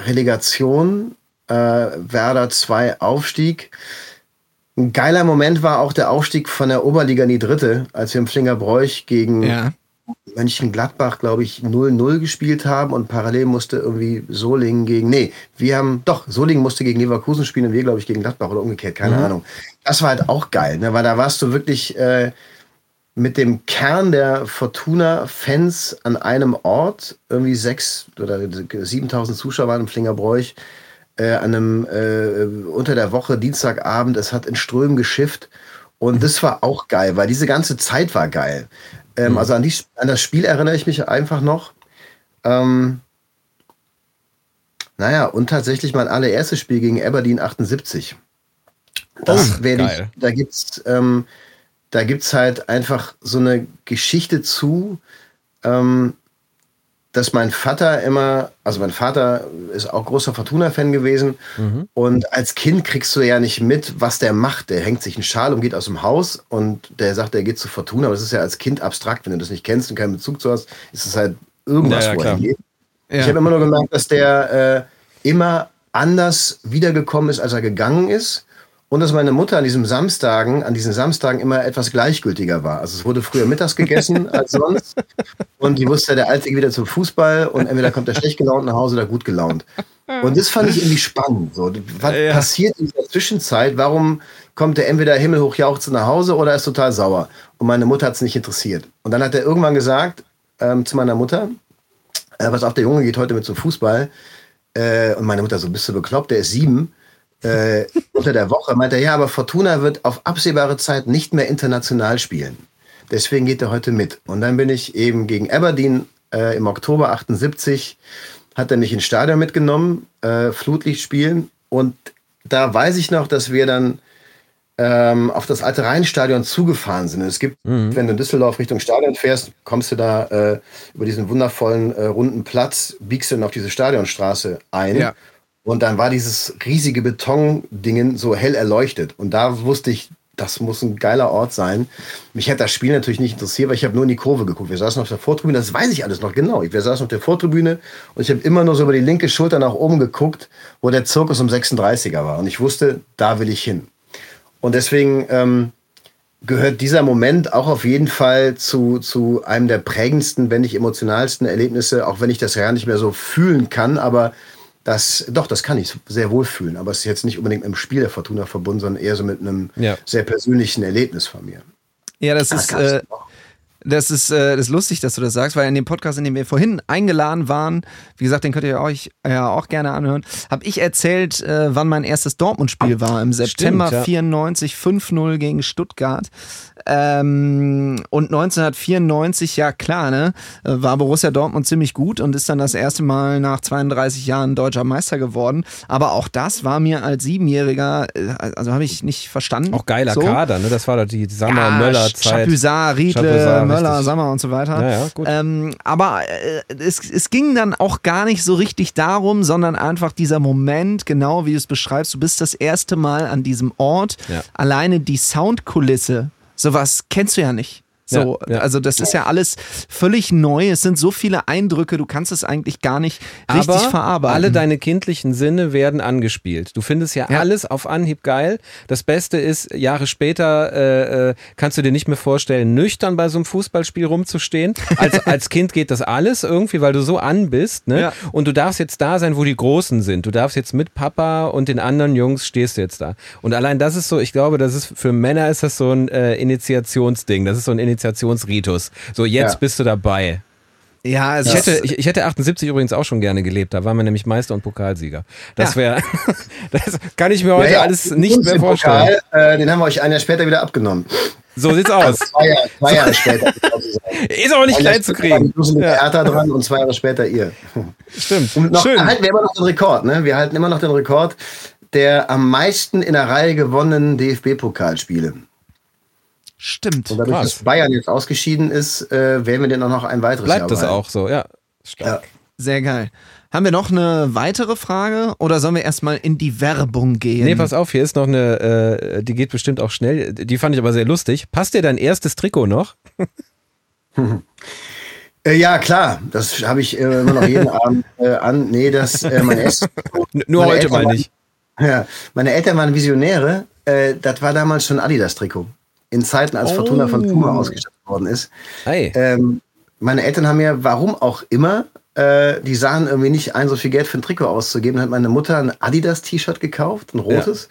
Relegation, äh, Werder 2 Aufstieg. Ein geiler Moment war auch der Aufstieg von der Oberliga in die dritte, als wir im Flingerbräuch gegen Ja. Mönchengladbach, glaube ich, 0-0 gespielt haben und parallel musste irgendwie Solingen gegen, nee, wir haben, doch, Solingen musste gegen Leverkusen spielen und wir, glaube ich, gegen Gladbach oder umgekehrt, keine Ahnung. Das war halt auch geil, ne? weil da warst du wirklich äh, mit dem Kern der Fortuna-Fans an einem Ort, irgendwie sechs oder 7000 Zuschauer waren im Flingerbräuch, äh, an einem äh, unter der Woche Dienstagabend, es hat in Strömen geschifft und das war auch geil, weil diese ganze Zeit war geil. Ähm, Also an, die, an das Spiel erinnere ich mich einfach noch. Ähm, naja, und tatsächlich mein allererstes Spiel gegen Aberdeen 78. Das werde ich, geil. da gibt's, ähm, da gibt's halt einfach so eine Geschichte zu, ähm, dass mein Vater immer, also mein Vater ist auch großer Fortuna-Fan gewesen. Und als Kind kriegst du ja nicht mit, was der macht. Der hängt sich einen Schal und geht aus dem Haus und der sagt, er geht zu Fortuna. Aber das ist ja als Kind abstrakt, wenn du das nicht kennst und keinen Bezug zu hast, ist es halt irgendwas, Ja, ja, wo er hingeht. Ja. Ich habe immer nur gemerkt, dass der äh, immer anders wiedergekommen ist, als er gegangen ist. Und dass meine Mutter an diesen Samstagen, an diesen Samstagen immer etwas gleichgültiger war. Also es wurde früher mittags gegessen als sonst. Und die wusste, der Alte geht wieder zum Fußball und entweder kommt er schlecht gelaunt nach Hause oder gut gelaunt. Und das fand ich irgendwie spannend. So. Was passiert in dieser Zwischenzeit? Warum kommt er entweder himmelhoch jauchzend nach Hause oder ist total sauer? Und meine Mutter hat es nicht interessiert. Und dann hat er irgendwann gesagt ähm, zu meiner Mutter, äh, pass auf, der Junge geht heute mit zum Fußball. Äh, und meine Mutter so, bist du bekloppt, der ist sieben. Äh, unter der Woche meinte er, ja, aber Fortuna wird auf absehbare Zeit nicht mehr international spielen. Deswegen geht er heute mit. Und dann bin ich eben gegen Aberdeen äh, im Oktober 78, hat er mich ins Stadion mitgenommen, äh, Flutlicht spielen. Und da weiß ich noch, dass wir dann ähm, auf das alte Rheinstadion zugefahren sind. Es gibt, wenn du in Düsseldorf Richtung Stadion fährst, kommst du da äh, über diesen wundervollen äh, runden Platz, biegst du dann auf diese Stadionstraße ein. Ja. Und dann war dieses riesige Betondingen so hell erleuchtet. Und da wusste ich, das muss ein geiler Ort sein. Mich hat das Spiel natürlich nicht interessiert, weil ich habe nur in die Kurve geguckt. Wir saßen auf der Vortribüne, das weiß ich alles noch genau. Wir saßen auf der Vortribüne und ich habe immer nur so über die linke Schulter nach oben geguckt, wo der Zirkus um 36er war. Und ich wusste, da will ich hin. Und deswegen ähm, gehört dieser Moment auch auf jeden Fall zu, zu einem der prägendsten, wenn nicht emotionalsten Erlebnisse, auch wenn ich das ja nicht mehr so fühlen kann, aber das, doch, das kann ich sehr wohl fühlen, aber es ist jetzt nicht unbedingt mit dem Spiel der Fortuna verbunden, sondern eher so mit einem Ja. sehr persönlichen Erlebnis von mir. Ja, das Das ist, äh. Das ist, äh, das ist lustig, dass du das sagst, weil in dem Podcast, in dem wir vorhin eingeladen waren, wie gesagt, den könnt ihr euch ja auch gerne anhören, habe ich erzählt, äh, wann mein erstes Dortmund-Spiel war. Im September ja. 94, 5-0 gegen Stuttgart. Ähm, und 1994, ja klar, ne, war Borussia Dortmund ziemlich gut und ist dann das erste Mal nach 32 Jahren deutscher Meister geworden. Aber auch das war mir als Siebenjähriger, äh, also habe ich nicht verstanden. Auch geiler So. Kader, ne? Das war doch die Sammer Ja. Chapuisat, Riedle, Chapuisat, Möller. Sammer und so weiter. Ja, ja, gut. Ähm, aber äh, es, es ging dann auch gar nicht so richtig darum, sondern einfach dieser Moment, genau wie du es beschreibst, du bist das erste Mal an diesem Ort, Ja. alleine die Soundkulisse, sowas kennst du ja nicht. So, Ja, ja. also das ist ja alles völlig neu. Es sind so viele Eindrücke, du kannst es eigentlich gar nicht richtig Aber verarbeiten. alle deine kindlichen Sinne werden angespielt. Du findest ja, Ja. alles auf Anhieb geil. Das Beste ist, Jahre später äh, äh, kannst du dir nicht mehr vorstellen, nüchtern bei so einem Fußballspiel rumzustehen. Als, als Kind geht das alles irgendwie, weil du so an bist. Ne? Und du darfst jetzt da sein, wo die Großen sind. Du darfst jetzt mit Papa und den anderen Jungs stehst du jetzt da. Und allein das ist so, ich glaube, das ist für Männer ist das so ein äh, Initiationsding. Das ist so ein Initiationsritus. So, jetzt Ja. bist du dabei. Ja, also Ich hätte, ich, ich hätte 78 übrigens auch schon gerne gelebt. Da waren wir nämlich Meister und Pokalsieger. Das Ja. wäre, das kann ich mir heute Ja, alles nicht mehr vorstellen. Pokal, äh, den haben wir euch ein Jahr später wieder abgenommen. So sieht's aus. Zwei Jahre, zwei Jahre später. Ist auch nicht klein zu kriegen. Dose mit Ja, Hertha dran und zwei Jahre später ihr. stimmt. Und noch Schön. halten wir immer noch den Rekord, ne? Wir halten immer noch den Rekord der am meisten in der Reihe gewonnenen DFB-Pokalspiele. Stimmt. Und dadurch, Krass. dass Bayern jetzt ausgeschieden ist, äh, werden wir den auch noch ein weiteres Jahr Bleibt das behalten. auch so, ja. Ja. Sehr geil. Haben wir noch eine weitere Frage oder sollen wir erstmal in die Werbung gehen? Nee, pass auf, hier ist noch eine, äh, die geht bestimmt auch schnell. Die fand ich aber sehr lustig. Passt dir dein erstes Trikot noch? Äh, ja, klar, das habe ich äh, immer noch jeden Abend äh, an. Nee, das äh, mein erstes nur Meine heute Eltern mal waren- nicht. Ja, meine Eltern waren Visionäre. Äh, das war damals schon Adidas-Trikot. In Zeiten, als Fortuna von Puma ausgestattet worden ist. Hey. Ähm, meine Eltern haben mir, warum auch immer, äh, die sahen irgendwie nicht ein, so viel Geld für ein Trikot auszugeben. Dann hat meine Mutter ein Adidas-T-Shirt gekauft, ein rotes.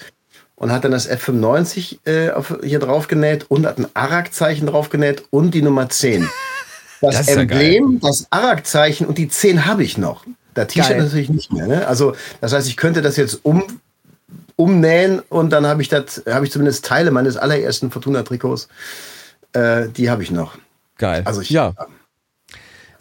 Und hat dann das F95 äh, auf, hier drauf genäht und hat ein Arak-Zeichen drauf genäht und die Nummer 10. Das, Das ist ja Emblem, das Arak-Zeichen und die 10 habe ich noch. Das T-Shirt natürlich nicht mehr. Ne? Also, das heißt, ich könnte das jetzt um, umnähen und dann habe ich das, habe ich zumindest Teile meines allerersten Fortuna-Trikots. Äh, die habe ich noch. Geil. Also ich, ja,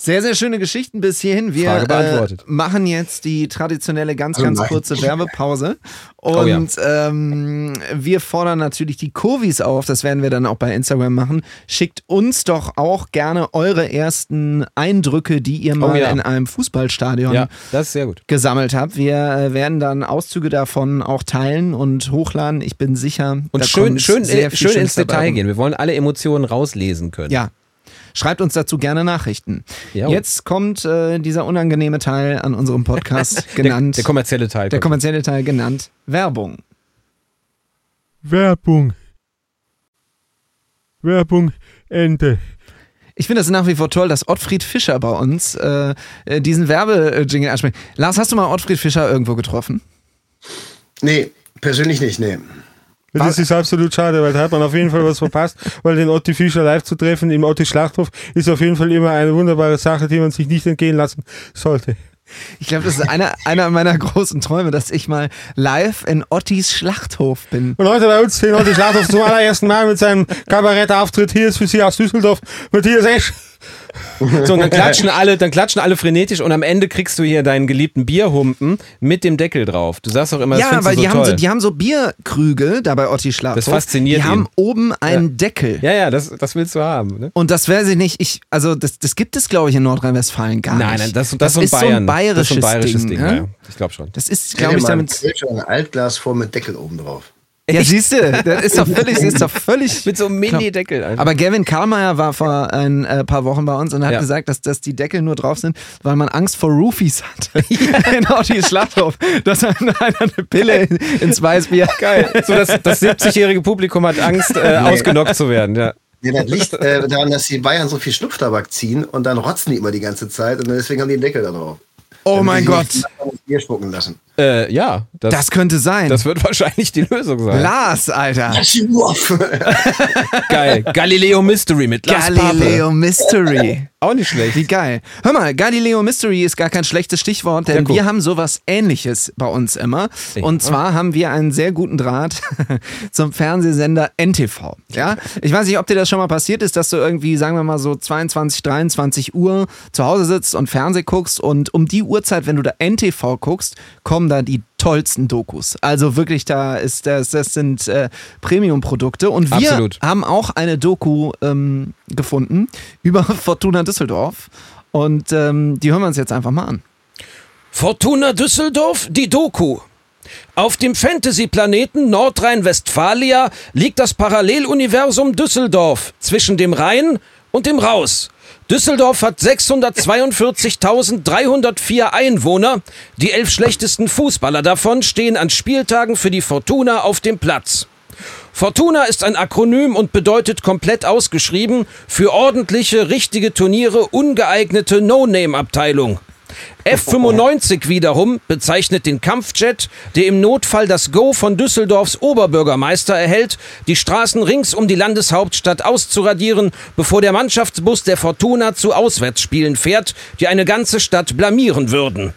Sehr, sehr schöne Geschichten bis hierhin. Wir Frage beantwortet. Äh, machen jetzt die traditionelle ganz, ganz nein. kurze Werbepause. Oh ja. Und ähm, wir fordern natürlich die Kurvis auf, das werden wir dann auch bei Instagram machen. Schickt uns doch auch gerne eure ersten Eindrücke, die ihr mal Oh ja. in einem Fußballstadion ja, das ist sehr gut. gesammelt habt. Wir äh, werden dann Auszüge davon auch teilen und hochladen. Ich bin sicher. Und da schön, schön, sehr äh, viel schön ins Detail gehen. Wir wollen alle Emotionen rauslesen können. Ja. Schreibt uns dazu gerne Nachrichten. Ja. Jetzt kommt äh, dieser unangenehme Teil an unserem Podcast Der, genannt. der kommerzielle Teil. der kommerzielle Teil genannt Werbung. Werbung. Werbung, Ende. Ich finde es nach wie vor toll, dass Ottfried Fischer bei uns äh, äh, diesen Werbejingle anspricht. Lars, hast du mal Ottfried Fischer irgendwo getroffen? Nee, persönlich nicht, nee. Das ist absolut schade, weil da hat man auf jeden Fall was verpasst, weil den Otti Fischer live zu treffen im Otti Schlachthof ist auf jeden Fall immer eine wunderbare Sache, die man sich nicht entgehen lassen sollte. Ich glaube, das ist einer, einer meiner großen Träume, dass ich mal live in Ottis Schlachthof bin. Und heute bei uns den Otti Schlachthof zum allerersten Mal mit seinem Kabarettauftritt hier ist für Sie aus Düsseldorf Matthias Esch. So, und dann klatschen alle, dann klatschen alle frenetisch und am Ende kriegst du hier deinen geliebten Bierhumpen mit dem Deckel drauf. Du sagst auch immer, das Ja, weil du so die, toll. haben so, die haben so Bierkrüge da bei Otti Schlachthof. Das fasziniert Die ihn. haben oben einen Deckel. ja, ja, das, das willst du haben. Ne? Und das weiß ich nicht, ich, also das, das gibt es, glaube ich, in Nordrhein-Westfalen gar Nein, nicht. nein, das, das, ist so Bayern. ein bayerisches, das ist ein bayerisches Ding. Ding. ja, ja. Ich glaube schon. Das ist, glaube ich, damit. Ein Altglas vor mit Deckel oben drauf. Ja, siehst du, das ist doch völlig, das ist doch völlig. Mit so einem Mini-Deckel. einfach. Aber Gavin Karlmeier war vor ein äh, paar Wochen bei uns und hat Ja. gesagt, dass, dass die Deckel nur drauf sind, weil man Angst vor Roofies hatte. in Audis Schlachthof. Dass einer eine Pille in- ins Weißbier. Geil. So, das, das 70-jährige Publikum hat Angst, äh, ausgenockt zu werden. Ja. Ja, das liegt äh, daran, dass die Bayern so viel Schnupftabak ziehen und dann rotzen die immer die ganze Zeit und deswegen haben die einen Deckel da drauf. Oh mein die Gott. Bier spucken lassen. Äh, ja, das, Das könnte sein. das wird wahrscheinlich die Lösung sein. Lars, Alter. Geil. Galileo Mystery mit Lars Galileo Mystery. Pape. Auch nicht schlecht. Wie geil. Hör mal, Galileo Mystery ist gar kein schlechtes Stichwort, denn wir haben sowas ähnliches bei uns immer. Und zwar haben wir einen sehr guten Draht zum Fernsehsender NTV. Ja? Ich weiß nicht, ob dir das schon mal passiert ist, dass du irgendwie, sagen wir mal so 22, 23 Uhr zu Hause sitzt und Fernseh guckst und um die Uhrzeit, wenn du da NTV guckst, kommen da die tollsten Dokus. Also wirklich, da ist das, das sind äh, Premium-Produkte. Und wir Absolut. haben auch eine Doku ähm, gefunden über Fortuna Düsseldorf. Und ähm, die hören wir uns jetzt einfach mal an. Fortuna Düsseldorf, die Doku. Auf dem Fantasy-Planeten Nordrhein-Westfalia liegt das Paralleluniversum Düsseldorf zwischen dem Rhein und dem Raus. Düsseldorf hat 642.304 Einwohner. Die elf schlechtesten Fußballer davon stehen an Spieltagen für die Fortuna auf dem Platz. Fortuna ist ein Akronym und bedeutet komplett ausgeschrieben für ordentliche, richtige Turniere ungeeignete No-Name-Abteilung. F-95 wiederum bezeichnet den Kampfjet, der im Notfall das Go von Düsseldorfs Oberbürgermeister erhält, die Straßen rings um die Landeshauptstadt auszuradieren, bevor der Mannschaftsbus der Fortuna zu Auswärtsspielen fährt, die eine ganze Stadt blamieren würden.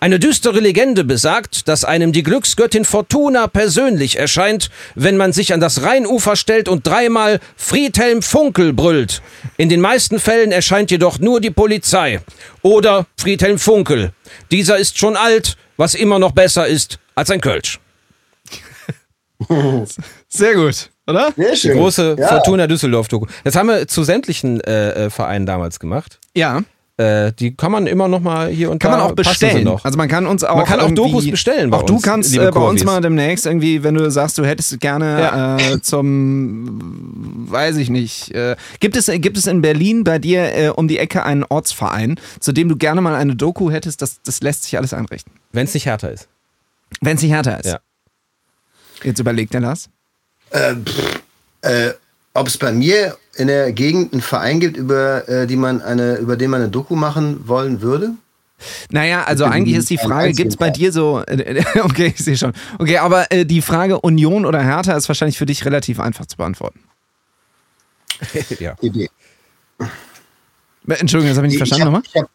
Eine düstere Legende besagt, dass einem die Glücksgöttin Fortuna persönlich erscheint, wenn man sich an das Rheinufer stellt und dreimal Friedhelm Funkel brüllt. In den meisten Fällen erscheint jedoch nur die Polizei. Oder Friedhelm Funkel. Dieser ist schon alt, was immer noch besser ist als ein Kölsch. Sehr gut, oder? Sehr Die schön. große Ja. Fortuna Düsseldorf-Doku. Das haben wir zu sämtlichen äh, äh, Vereinen damals gemacht. Ja. Äh, die kann man immer noch mal hier und Kann da man auch bestellen. Noch. Also man kann uns auch. Man kann auch Dokus bestellen bei Auch du uns, kannst äh, bei uns mal demnächst irgendwie, wenn du sagst, du hättest gerne Ja. äh, zum, weiß ich nicht. Äh, gibt es gibt es in Berlin bei dir äh, um die Ecke einen Ortsverein, zu dem du gerne mal eine Doku hättest? Das das lässt sich alles einrichten. Wenn es nicht härter ist. Wenn es nicht härter ist. Ja. Jetzt überlegt er das. Äh, äh, Ob es bei mir in der Gegend einen Verein gibt, über, äh, die man eine, über den man eine Doku machen wollen würde? Naja, also eigentlich ist die Frage, gibt es bei dir so, äh, okay, ich sehe schon. Okay, aber äh, die Frage Union oder Hertha ist wahrscheinlich für dich relativ einfach zu beantworten. ja. Idee. Äh, Entschuldigung, das habe ich nicht verstanden nochmal. Ich, hab,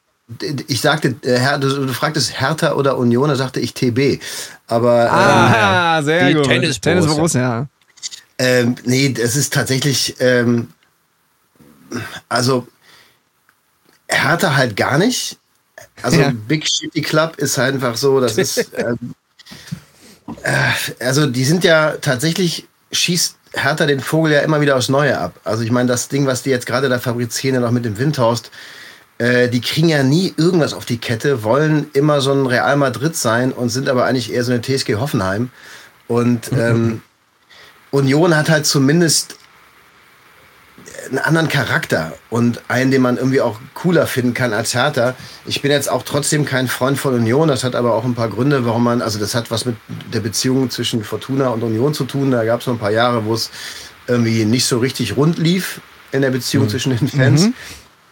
ich sagte, äh, Herr, du, du fragtest Hertha oder Union, da sagte ich TB. Aber Ah, sehr Die gut. Tennis-Borussia. Tennis-Borussia. ähm, nee, es ist tatsächlich, ähm, also Hertha halt gar nicht. Also Ja. Big Shitty Club ist halt einfach so, das ist, ähm, äh, also die sind ja tatsächlich, schießt Hertha den Vogel ja immer wieder aufs Neue ab. Also ich meine, das Ding, was die jetzt gerade da fabrizieren, ja noch mit dem Windhorst, äh, die kriegen ja nie irgendwas auf die Kette, wollen immer so ein Real Madrid sein und sind aber eigentlich eher so eine TSG Hoffenheim. Und ähm, Union hat halt zumindest einen anderen Charakter und einen, den man irgendwie auch cooler finden kann als Hertha. Ich bin jetzt auch trotzdem kein Freund von Union. Das hat aber auch ein paar Gründe, warum man, also das hat was mit der Beziehung zwischen Fortuna und Union zu tun. Da gab es noch ein paar Jahre, wo es irgendwie nicht so richtig rund lief in der Beziehung zwischen den Fans.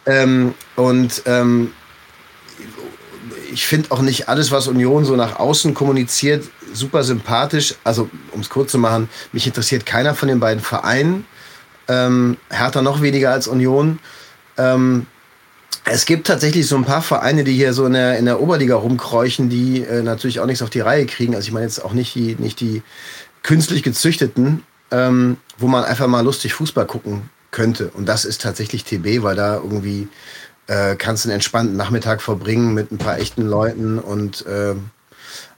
Ähm, und ähm, ich finde auch nicht alles, was Union so nach außen kommuniziert, super sympathisch. Also, um es kurz zu machen, mich interessiert keiner von den beiden Vereinen. Ähm, Hertha noch weniger als Union. Ähm, es gibt tatsächlich so ein paar Vereine, die hier so in der, in der Oberliga rumkräuchen, die äh, natürlich auch nichts auf die Reihe kriegen. Also ich meine jetzt auch nicht die, nicht die künstlich gezüchteten, ähm, wo man einfach mal lustig Fußball gucken könnte. Und das ist tatsächlich TB, weil da irgendwie äh, kannst du einen entspannten Nachmittag verbringen mit ein paar echten Leuten. Und ähm,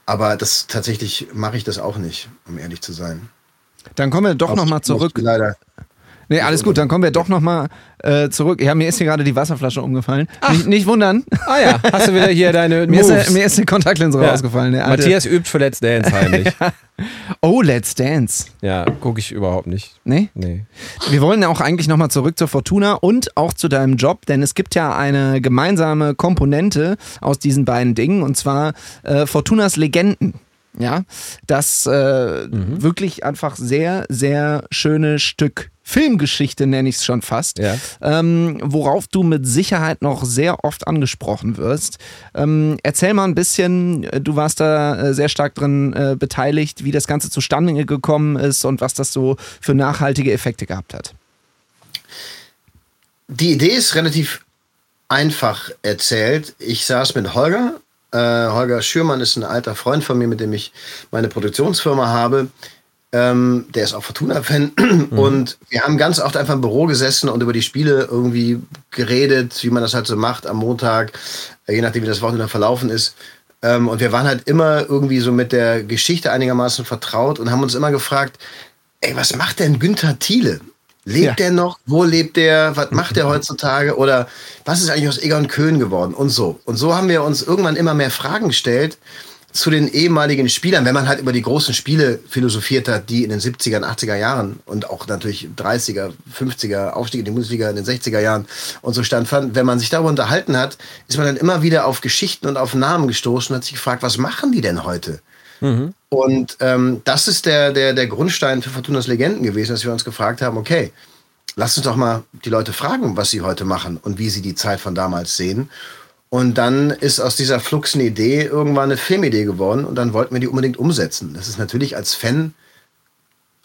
aber das tatsächlich mache ich das auch nicht, um ehrlich zu sein. Dann kommen wir doch nochmal zurück. Leider. Nee, alles gut, dann kommen wir doch nochmal äh, zurück. Ja, mir ist hier gerade die Wasserflasche umgefallen. Nicht, nicht wundern. Ah ja, hast du wieder hier deine Mir ist, mir ist die Kontaktlinse Ja. rausgefallen. Alte- Matthias übt für Let's Dance heimlich. Oh, Let's Dance. ja, gucke ich überhaupt nicht. Nee? Nee. Wir wollen ja auch eigentlich nochmal zurück zur Fortuna und auch zu deinem Job, denn es gibt ja eine gemeinsame Komponente aus diesen beiden Dingen und zwar äh, Fortunas Legenden. Ja, das äh, wirklich einfach sehr, sehr schöne Stück Filmgeschichte, nenne ich es schon fast, Ja. ähm, worauf du mit Sicherheit noch sehr oft angesprochen wirst. Ähm, erzähl mal ein bisschen, äh, du warst da äh, sehr stark drin äh, beteiligt, wie das Ganze zustande gekommen ist und was das so für nachhaltige Effekte gehabt hat. Die Idee ist relativ einfach erzählt. Ich saß mit Holger. Äh, Holger Schürmann ist ein alter Freund von mir, mit dem ich meine Produktionsfirma habe. Ähm, der ist auch Fortuna-Fan. Und wir haben ganz oft einfach im Büro gesessen und über die Spiele irgendwie geredet, wie man das halt so macht am Montag, äh, je nachdem, wie das Wochenende verlaufen ist. Ähm, und wir waren halt immer irgendwie so mit der Geschichte einigermaßen vertraut und haben uns immer gefragt, ey, was macht denn Günther Thiele? Lebt Ja. der noch? Wo lebt der? Was macht der heutzutage? Oder was ist eigentlich aus Egon Köhn geworden? Und so. Und so haben wir uns irgendwann immer mehr Fragen gestellt zu den ehemaligen Spielern, wenn man halt über die großen Spiele philosophiert hat, die in den 70er, 80er Jahren und auch natürlich 30er, 50er Aufstieg in die Bundesliga in den 60er Jahren und so standfand. Wenn man sich darüber unterhalten hat, ist man dann immer wieder auf Geschichten und auf Namen gestoßen und hat sich gefragt, was machen die denn heute? Und ähm, das ist der, der, der Grundstein für Fortunas Legenden gewesen, dass wir uns gefragt haben, okay, lass uns doch mal die Leute fragen, was sie heute machen und wie sie die Zeit von damals sehen. Und dann ist aus dieser fluxen Idee irgendwann eine Filmidee geworden und dann wollten wir die unbedingt umsetzen. Das ist natürlich als Fan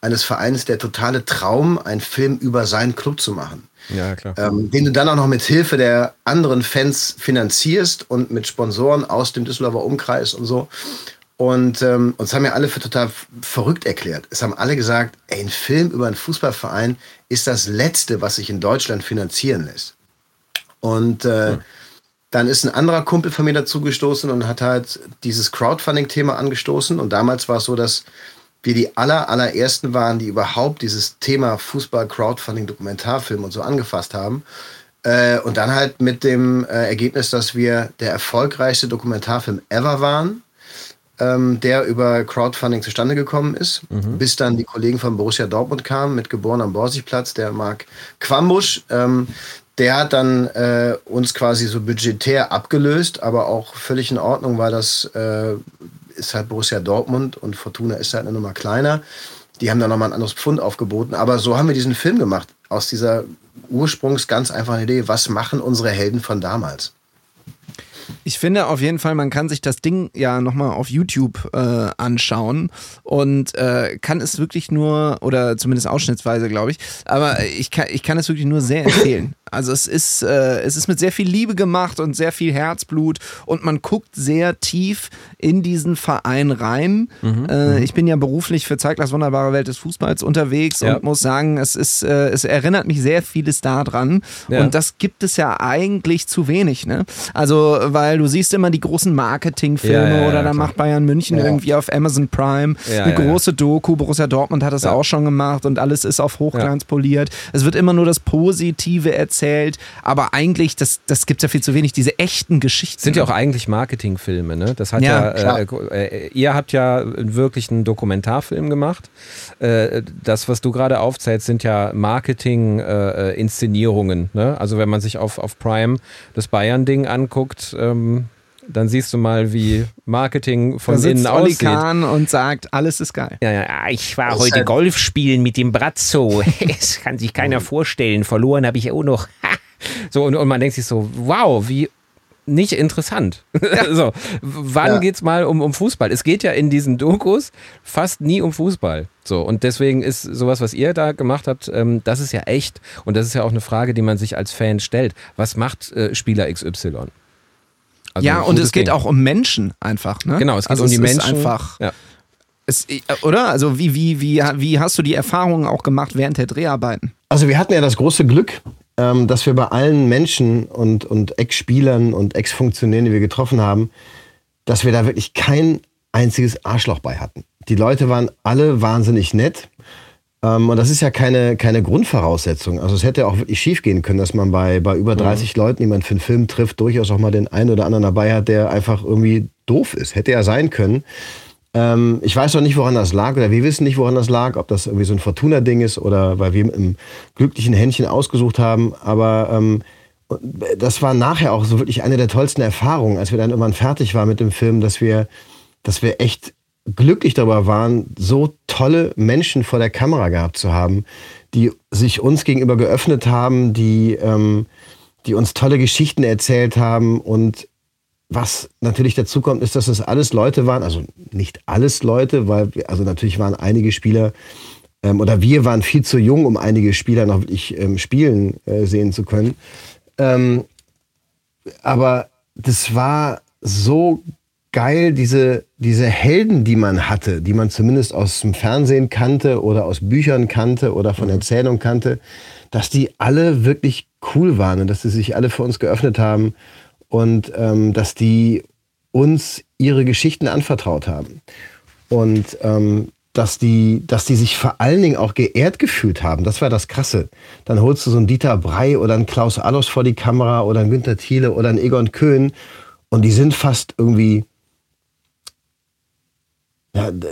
eines Vereins der totale Traum, einen Film über seinen Club zu machen. Ja, klar. Ähm, den du dann auch noch mit Hilfe der anderen Fans finanzierst und mit Sponsoren aus dem Düsseldorfer Umkreis und so. Und ähm, uns haben ja alle für total verrückt erklärt. Es haben alle gesagt, ey, ein Film über einen Fußballverein ist das Letzte, was sich in Deutschland finanzieren lässt. Und äh, dann ist ein anderer Kumpel von mir dazugestoßen und hat halt dieses Crowdfunding-Thema angestoßen. Und damals war es so, dass wir die aller, allerersten waren, die überhaupt dieses Thema Fußball, Crowdfunding, Dokumentarfilm und so angefasst haben. Äh, und dann halt mit dem äh, Ergebnis, dass wir der erfolgreichste Dokumentarfilm ever waren, ähm, der über Crowdfunding zustande gekommen ist, bis dann die Kollegen von Borussia Dortmund kamen mit Geboren am Borsigplatz, der Marc Quambusch. Ähm, der hat dann äh, uns quasi so budgetär abgelöst, aber auch völlig in Ordnung, weil das äh, ist halt Borussia Dortmund und Fortuna ist halt eine Nummer kleiner. Die haben dann nochmal ein anderes Pfund aufgeboten. Aber so haben wir diesen Film gemacht. Aus dieser ursprungs ganz einfachen Idee, was machen unsere Helden von damals? Ich finde auf jeden Fall, man kann sich das Ding ja nochmal auf YouTube äh, anschauen und äh, kann es wirklich nur, oder zumindest ausschnittsweise, glaube ich, aber ich kann, ich kann es wirklich nur sehr empfehlen. Also es ist, äh, es ist mit sehr viel Liebe gemacht und sehr viel Herzblut und man guckt sehr tief in diesen Verein rein. äh, ich bin ja beruflich für Zeiglers wunderbare Welt des Fußballs unterwegs Ja. und muss sagen, es ist, äh, es erinnert mich sehr vieles daran Ja. und das gibt es ja eigentlich zu wenig. Ne? Also, weil du siehst immer die großen Marketingfilme Ja, ja, oder dann macht Bayern München irgendwie auf Amazon Prime eine große Doku. Borussia Dortmund hat das auch schon gemacht und alles ist auf Hochglanz poliert. Es wird immer nur das Positive erzählt, aber eigentlich, das, das gibt es ja viel zu wenig, diese echten Geschichten. Sind ja auch eigentlich Marketingfilme, ne? Das hat Ja, äh, äh, ihr habt ja wirklich einen Dokumentarfilm gemacht. Äh, das, was du gerade aufzählst, sind ja Marketing-Inszenierungen, ne? Also wenn man sich auf, auf Prime das Bayern-Ding anguckt, ähm, dann siehst du mal, wie Marketing da von sitzt innen Olli aussieht. Kahn und sagt, alles ist geil. Ja, ja, ich war Das heute halt- Golf spielen mit dem Brazzo. Das kann sich keiner vorstellen. Verloren habe ich auch noch. So, und, und man denkt sich so, wow, wie nicht interessant. so, wann Ja. geht's mal um, um Fußball? Es geht ja in diesen Dokus fast nie um Fußball. So, und deswegen ist sowas, was ihr da gemacht habt, ähm, das ist ja echt. Und das ist ja auch eine Frage, die man sich als Fan stellt. Was macht äh, Spieler XY? Also ja, und es geht Ding. auch um Menschen einfach. Ne? Genau, es geht also um die Menschen. Ist einfach, Ja. es, äh, oder? Also wie, wie, wie, wie hast du die Erfahrungen auch gemacht während der Dreharbeiten? Also wir hatten ja das große Glück, ähm, dass wir bei allen Menschen und, und Ex-Spielern und Ex-Funktionären, die wir getroffen haben, dass wir da wirklich kein einziges Arschloch bei hatten. Die Leute waren alle wahnsinnig nett. Ähm, und das ist ja keine, keine Grundvoraussetzung. Also es hätte auch wirklich schief gehen können, dass man bei, bei über 30 Leuten, die man für einen Film trifft, durchaus auch mal den einen oder anderen dabei hat, der einfach irgendwie doof ist. Hätte ja sein können. Ähm, ich weiß noch nicht, woran das lag, oder wir wissen nicht, woran das lag, ob das irgendwie so ein Fortuna-Ding ist oder weil wir mit einem glücklichen Händchen ausgesucht haben. Aber ähm, das war nachher auch so wirklich eine der tollsten Erfahrungen, als wir dann irgendwann fertig waren mit dem Film, dass wir, dass wir echt glücklich darüber waren, so tolle Menschen vor der Kamera gehabt zu haben, die sich uns gegenüber geöffnet haben, die, ähm, die uns tolle Geschichten erzählt haben und was natürlich dazu kommt, ist, dass das alles Leute waren, also nicht alles Leute, weil wir, also natürlich waren einige Spieler ähm, oder wir waren viel zu jung, um einige Spieler noch wirklich ähm, spielen äh, sehen zu können. Ähm, aber das war so geil, diese, diese Helden, die man hatte, die man zumindest aus dem Fernsehen kannte oder aus Büchern kannte oder von Erzählungen kannte, dass die alle wirklich cool waren und dass sie sich alle für uns geöffnet haben und ähm, dass die uns ihre Geschichten anvertraut haben. Und ähm, dass die, dass die sich vor allen Dingen auch geehrt gefühlt haben. Das war das Krasse. Dann holst du so einen Dieter Brey oder einen Klaus Allofs vor die Kamera oder einen Günter Thiele oder einen Egon Köhn und die sind fast irgendwie, ja, d-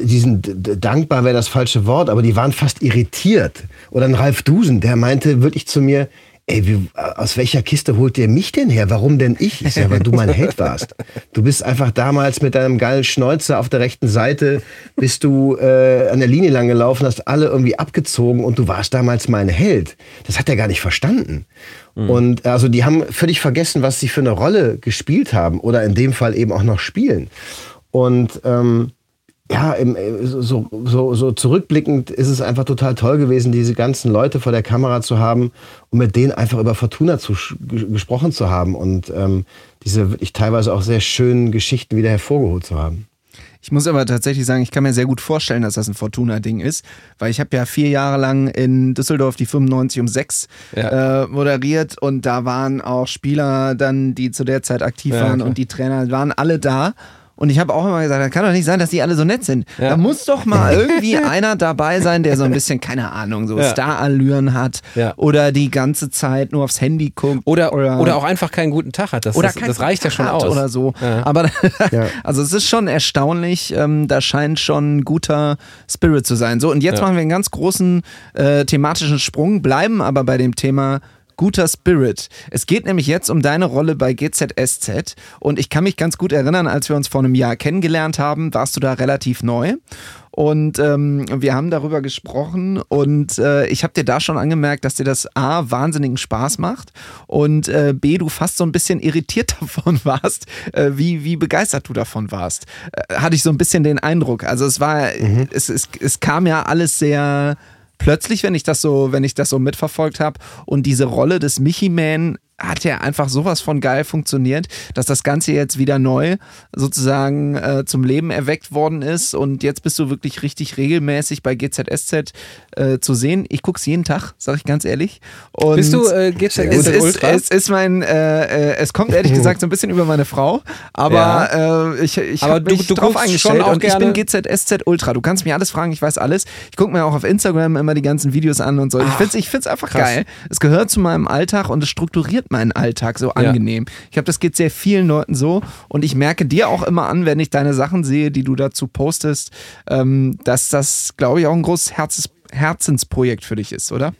die sind d- dankbar wäre das falsche Wort, aber die waren fast irritiert. Oder ein Ralf Dusen, der meinte wirklich zu mir, ey, wie, aus welcher Kiste holt ihr mich denn her? Warum denn ich? Ich sag, weil du mein Held warst. Du bist einfach damals mit deinem geilen Schnäuzer auf der rechten Seite, bist du äh, an der Linie lang gelaufen, hast alle irgendwie abgezogen und du warst damals mein Held. Das hat er gar nicht verstanden. Mhm. Und also die haben völlig vergessen, was sie für eine Rolle gespielt haben oder in dem Fall eben auch noch spielen. Und ähm, ja, äh, so, so, so zurückblickend ist es einfach total toll gewesen, diese ganzen Leute vor der Kamera zu haben und mit denen einfach über Fortuna zu, gesprochen zu haben und ähm, diese wirklich teilweise auch sehr schönen Geschichten wieder hervorgeholt zu haben. Ich muss aber tatsächlich sagen, ich kann mir sehr gut vorstellen, dass das ein Fortuna-Ding ist, weil ich habe ja vier Jahre lang in Düsseldorf die 95 um 6 ja. äh, moderiert und da waren auch Spieler dann, die zu der Zeit aktiv ja, waren klar. und die Trainer waren alle da. Und ich habe auch immer gesagt, das kann doch nicht sein, dass die alle so nett sind. Ja. Da muss doch mal irgendwie einer dabei sein, der so ein bisschen, keine Ahnung, so ja. Star-Allüren hat ja. oder die ganze Zeit nur aufs Handy guckt. Oder, oder, oder auch einfach keinen guten Tag hat. Das, oder das, das reicht ja schon aus. Oder so. Aber also es ist schon erstaunlich, ähm, da scheint schon ein guter Spirit zu sein. So, und jetzt machen wir einen ganz großen äh, thematischen Sprung, bleiben aber bei dem Thema guter Spirit. Es geht nämlich jetzt um deine Rolle bei GZSZ und ich kann mich ganz gut erinnern, als wir uns vor einem Jahr kennengelernt haben, warst du da relativ neu. Und ähm, wir haben darüber gesprochen und äh, ich habe dir da schon angemerkt, dass dir das A wahnsinnigen Spaß macht und äh, B, du fast so ein bisschen irritiert davon warst, äh, wie, wie begeistert du davon warst. Äh, hatte ich so ein bisschen den Eindruck. Also es war, mhm. es, es, es kam ja alles sehr plötzlich, wenn ich das so, wenn ich das so mitverfolgt habe und diese Rolle des Mickey Man hat ja einfach sowas von geil funktioniert, dass das Ganze jetzt wieder neu sozusagen äh, zum Leben erweckt worden ist und jetzt bist du wirklich richtig regelmäßig bei GZSZ äh, zu sehen. Ich gucke es jeden Tag, sage ich ganz ehrlich. Und bist du äh, GZSZ es ist, Ultra? Es ist mein, äh, äh, es kommt ehrlich gesagt so ein bisschen über meine Frau, aber ja. Äh, ich, ich habe mich du, drauf eingestellt und ich bin GZSZ Ultra. Du kannst mir alles fragen, ich weiß alles. Ich gucke mir auch auf Instagram immer die ganzen Videos an und so. Ach, ich finde es ich find's einfach krass. geil. Es gehört zu meinem Alltag und es strukturiert meinen Alltag so angenehm. Ja. Ich glaube, das geht sehr vielen Leuten so und ich merke dir auch immer an, wenn ich deine Sachen sehe, die du dazu postest, ähm, dass das, glaube ich, auch ein großes Herzens Herzensprojekt für dich ist, oder?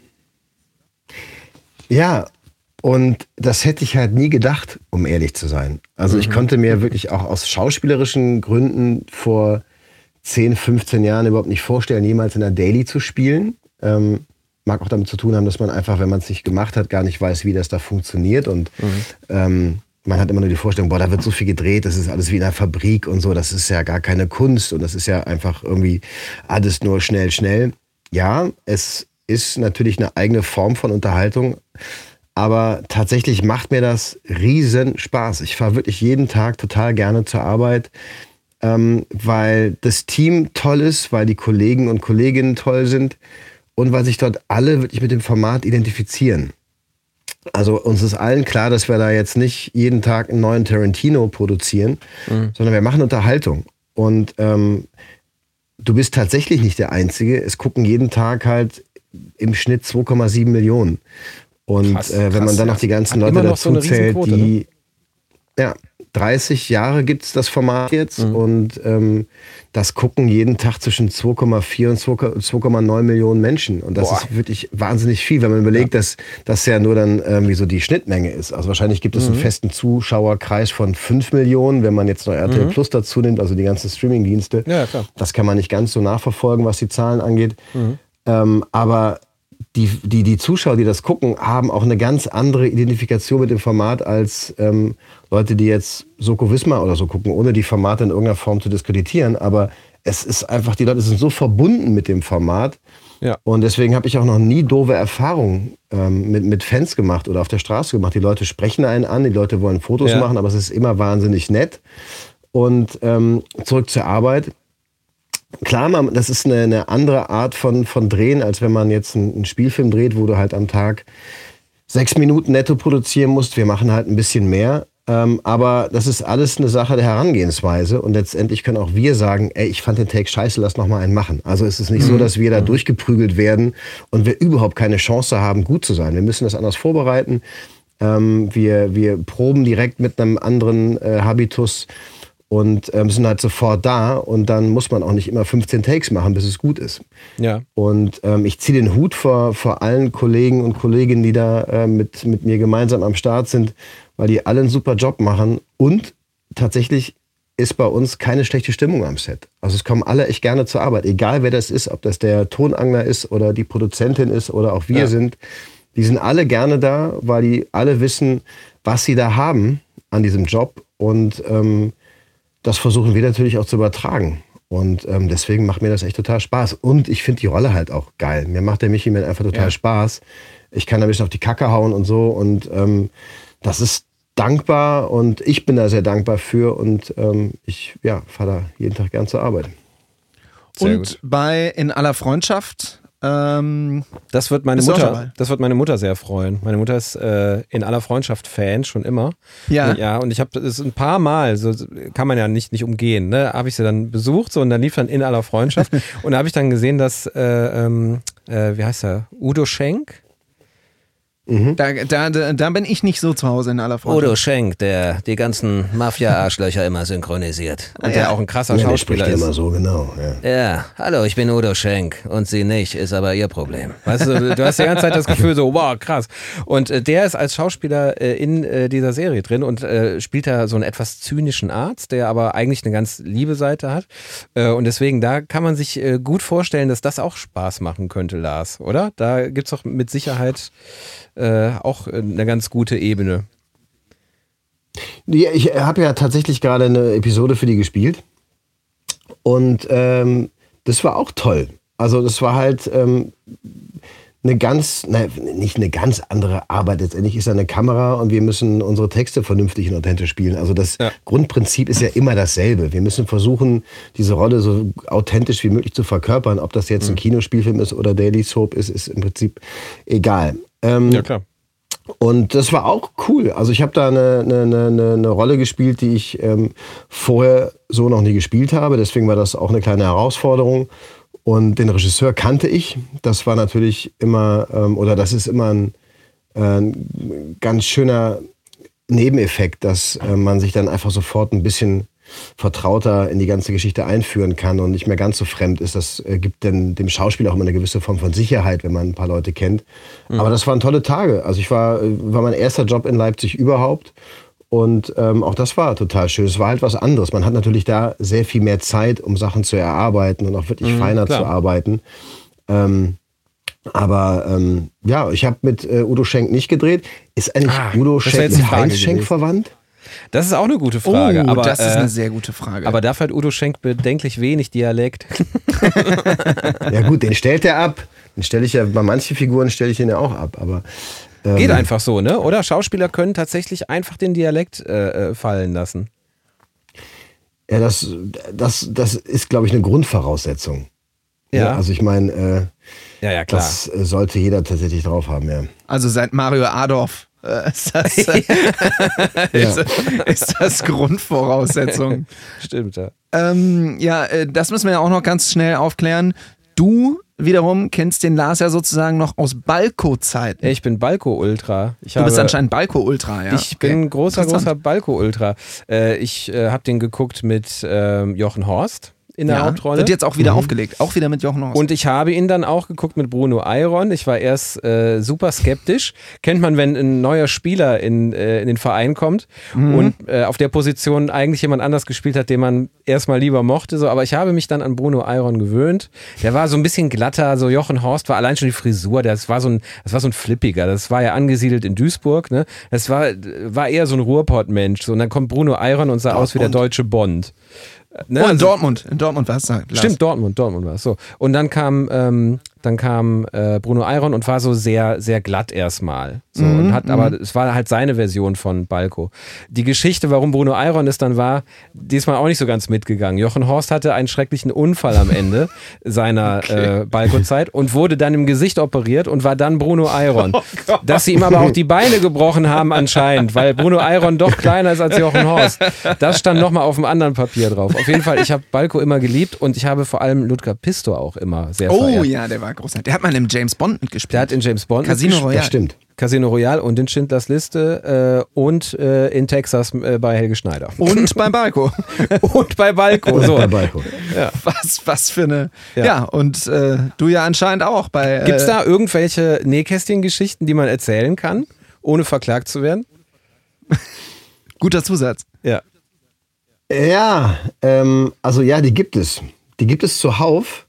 Ja, und das hätte ich halt nie gedacht, um ehrlich zu sein. Also mhm. ich konnte mir wirklich auch aus schauspielerischen Gründen vor 10, 15 Jahren überhaupt nicht vorstellen, jemals in der Daily zu spielen. Ähm, mag auch damit zu tun haben, dass man einfach, wenn man es nicht gemacht hat, gar nicht weiß, wie das da funktioniert. Und mhm. ähm, man hat immer nur die Vorstellung, boah, da wird so viel gedreht, das ist alles wie in einer Fabrik und so, das ist ja gar keine Kunst und das ist ja einfach irgendwie alles nur schnell, schnell. Ja, es ist natürlich eine eigene Form von Unterhaltung, aber tatsächlich macht mir das riesen Spaß. Ich fahre wirklich jeden Tag total gerne zur Arbeit, ähm, weil das Team toll ist, weil die Kollegen und Kolleginnen toll sind und weil sich dort alle wirklich mit dem Format identifizieren. Also uns ist allen klar, dass wir da jetzt nicht jeden Tag einen neuen Tarantino produzieren, mhm. sondern wir machen Unterhaltung. Und ähm, du bist tatsächlich nicht der Einzige. Es gucken jeden Tag halt im Schnitt 2,7 Millionen. Und krass, äh, wenn krass, man dann noch die ganzen Leute dazu zählt, die, ne? ja, 30 Jahre gibt es das Format jetzt mhm. und ähm, das gucken jeden Tag zwischen 2,4 und 2,9 Millionen Menschen. Und das Boah. ist wirklich wahnsinnig viel, wenn man überlegt, ja. dass das ja nur dann irgendwie so die Schnittmenge ist. Also wahrscheinlich gibt es mhm. einen festen Zuschauerkreis von 5 Millionen, wenn man jetzt noch RTL mhm. Plus dazu nimmt, also die ganzen Streamingdienste. Ja, klar. Das kann man nicht ganz so nachverfolgen, was die Zahlen angeht. Mhm. Ähm, aber die, die, die Zuschauer, die das gucken, haben auch eine ganz andere Identifikation mit dem Format als ähm, Leute, die jetzt Soko Wismar oder so gucken, ohne die Formate in irgendeiner Form zu diskreditieren. Aber es ist einfach, die Leute sind so verbunden mit dem Format. Ja. Und deswegen habe ich auch noch nie doofe Erfahrungen ähm, mit, mit Fans gemacht oder auf der Straße gemacht. Die Leute sprechen einen an, die Leute wollen Fotos ja. machen, aber es ist immer wahnsinnig nett. Und ähm, zurück zur Arbeit Klar, man, das ist eine, eine, andere Art von, von Drehen, als wenn man jetzt einen, einen Spielfilm dreht, wo du halt am Tag sechs Minuten netto produzieren musst. Wir machen halt ein bisschen mehr. Ähm, aber das ist alles eine Sache der Herangehensweise. Und letztendlich können auch wir sagen, ey, ich fand den Take scheiße, lass noch mal einen machen. Also ist es nicht mhm. so, dass wir da mhm. durchgeprügelt werden und wir überhaupt keine Chance haben, gut zu sein. Wir müssen das anders vorbereiten. Ähm, wir, wir proben direkt mit einem anderen äh, Habitus und ähm, sind halt sofort da und dann muss man auch nicht immer 15 Takes machen, bis es gut ist. Ja. Und ähm, ich ziehe den Hut vor, vor allen Kollegen und Kolleginnen, die da äh, mit, mit mir gemeinsam am Start sind, weil die alle einen super Job machen und tatsächlich ist bei uns keine schlechte Stimmung am Set. Also es kommen alle echt gerne zur Arbeit, egal wer das ist, ob das der Tonangler ist oder die Produzentin ist oder auch wir Ja. sind. Die sind alle gerne da, weil die alle wissen, was sie da haben an diesem Job und ähm, das versuchen wir natürlich auch zu übertragen. Und ähm, deswegen macht mir das echt total Spaß. Und ich finde die Rolle halt auch geil. Mir macht der Michi Man einfach total Ja. Spaß. Ich kann da ein bisschen auf die Kacke hauen und so. Und ähm, das ist dankbar und ich bin da sehr dankbar für. Und ähm, ich ja, fahre da jeden Tag gern zur Arbeit. Sehr Und gut. bei In aller Freundschaft, ähm, Das wird meine Mutter, das wird meine Mutter sehr freuen. Meine Mutter ist äh, in aller Freundschaft Fan schon immer. Ja. Ja, und ich habe es ein paar Mal, so kann man ja nicht, nicht umgehen, ne, habe ich sie dann besucht so und dann lief dann in aller Freundschaft und da habe ich dann gesehen, dass äh, ähm, äh, wie heißt er? Udo Schenk? Da, da, da, da bin ich nicht so zu Hause in aller Freundschaft. Udo Schenk, der die ganzen Mafia-Arschlöcher immer synchronisiert. Und der auch ein krasser Ja, der spricht Schauspieler ja ist. immer so, genau. Ja. Ja, hallo, ich bin Udo Schenk und Sie nicht, ist aber Ihr Problem. Weißt du, du hast die ganze Zeit das Gefühl so, wow, krass. Und äh, der ist als Schauspieler äh, in äh, dieser Serie drin und äh, spielt da so einen etwas zynischen Arzt, der aber eigentlich eine ganz liebe Seite hat. Äh, und deswegen, da kann man sich äh, gut vorstellen, dass das auch Spaß machen könnte, Lars, oder? Da gibt's doch mit Sicherheit äh, auch eine ganz gute Ebene. Ja, ich habe ja tatsächlich gerade eine Episode für die gespielt. Und ähm, das war auch toll. Also das war halt ähm, eine ganz, nein, nicht eine ganz andere Arbeit. Letztendlich ist da eine Kamera und wir müssen unsere Texte vernünftig und authentisch spielen. Also das Ja. Grundprinzip ist ja immer dasselbe. Wir müssen versuchen, diese Rolle so authentisch wie möglich zu verkörpern. Ob das jetzt ein Kinospielfilm ist oder Daily Soap ist, ist im Prinzip egal. Ähm, Ja, klar. und das war auch cool. Also ich habe da eine, eine, eine, eine Rolle gespielt, die ich ähm, vorher so noch nie gespielt habe. Deswegen war das auch eine kleine Herausforderung. Und den Regisseur kannte ich. Das war natürlich immer, ähm, oder das ist immer ein, äh, ein ganz schöner Nebeneffekt, dass äh, man sich dann einfach sofort ein bisschen vertrauter in die ganze Geschichte einführen kann und nicht mehr ganz so fremd ist. Das äh, gibt denn dem Schauspieler auch immer eine gewisse Form von Sicherheit, wenn man ein paar Leute kennt. Aber das waren tolle Tage. Also ich war, äh, war mein erster Job in Leipzig überhaupt. Und ähm, auch das war total schön. Es war halt was anderes. Man hat natürlich da sehr viel mehr Zeit, um Sachen zu erarbeiten und auch wirklich feiner klar. zu arbeiten. Ähm, aber ähm, ja, ich habe mit äh, Udo Schenk nicht gedreht. Ist eigentlich Ah, Udo Schenk mit Heinz Schenk gewesen. verwandt? Das ist auch eine gute Frage. oh, aber, das ist äh, eine sehr gute Frage. aber dafür hat Udo Schenk bedenklich wenig Dialekt. Ja gut, den stellt er ab. Den stelle ich ja, bei manchen Figuren stelle ich ihn ja auch ab. Aber ähm, Geht einfach so, ne? Oder Schauspieler können tatsächlich einfach den Dialekt äh, äh, fallen lassen. Ja, das, das, das ist, glaube ich, eine Grundvoraussetzung. Ja. also ich meine, äh, Ja, ja, klar. das sollte jeder tatsächlich drauf haben, ja. also seit Mario Adorf ist, das, äh, ist, ist das Grundvoraussetzung. Stimmt, ja. ähm, ja, äh, das müssen wir ja auch noch ganz schnell aufklären. Du wiederum kennst den Lars ja sozusagen noch aus Balko-Zeiten. Ich bin Balko-Ultra. Du bist anscheinend Balko-Ultra, ja? Ich Okay. bin großer, großer Balko-Ultra. Äh, ich äh, habe den geguckt mit ähm, Jochen Horst in der ja, Hauptrolle. Wird jetzt auch wieder aufgelegt. Auch wieder mit Jochen Horst. Und ich habe ihn dann auch geguckt mit Bruno Ayron. Ich war erst äh, super skeptisch. Kennt man, wenn ein neuer Spieler in, äh, in den Verein kommt und äh, auf der Position eigentlich jemand anders gespielt hat, den man erstmal lieber mochte. So. Aber ich habe mich dann an Bruno Ayron gewöhnt. Der war so ein bisschen glatter. So Jochen Horst war allein schon die Frisur. Das war so ein, das war so ein Flippiger. Das war ja angesiedelt in Duisburg. Ne? Das war, war eher so ein Ruhrpott-Mensch. So, und dann kommt Bruno Ayron und sah aus wie der deutsche Bond. Ne? oh, in Also- Dortmund. In Dortmund war es da. Stimmt, Dortmund, Dortmund war es so. Und dann kam, ähm, dann kam äh, Bruno Ayron und war so sehr, sehr glatt erstmal. So, und hat, aber es war halt seine Version von Balko. Die Geschichte, warum Bruno Ayron es dann war, diesmal auch nicht so ganz mitgegangen. Jochen Horst hatte einen schrecklichen Unfall am Ende seiner äh, Balko-Zeit und wurde dann im Gesicht operiert und war dann Bruno Ayron. Dass sie ihm aber auch die Beine gebrochen haben anscheinend, weil Bruno Ayron doch kleiner ist als Jochen Horst. Das stand nochmal auf dem anderen Papier drauf. Auf jeden Fall, ich habe Balko immer geliebt und ich habe vor allem Ludger Pisto auch immer sehr Oh verehrt. ja, der war großartig. Der hat mal im James Bond mitgespielt. Der hat in James Bond Casino. Royale. Das stimmt. Casino Royale und in Schindlers Liste äh, und äh, in Texas äh, bei Helge Schneider. Und beim Balko. und bei Balko. So. Bei Balko. Was, was für eine. Ja, Ja. und äh, du ja anscheinend auch bei. Gibt es äh, da irgendwelche Nähkästchen-Geschichten, die man erzählen kann, ohne verklagt zu werden? Guter Zusatz. Ja. Ja, ähm, also ja, die gibt es. Die gibt es zuhauf.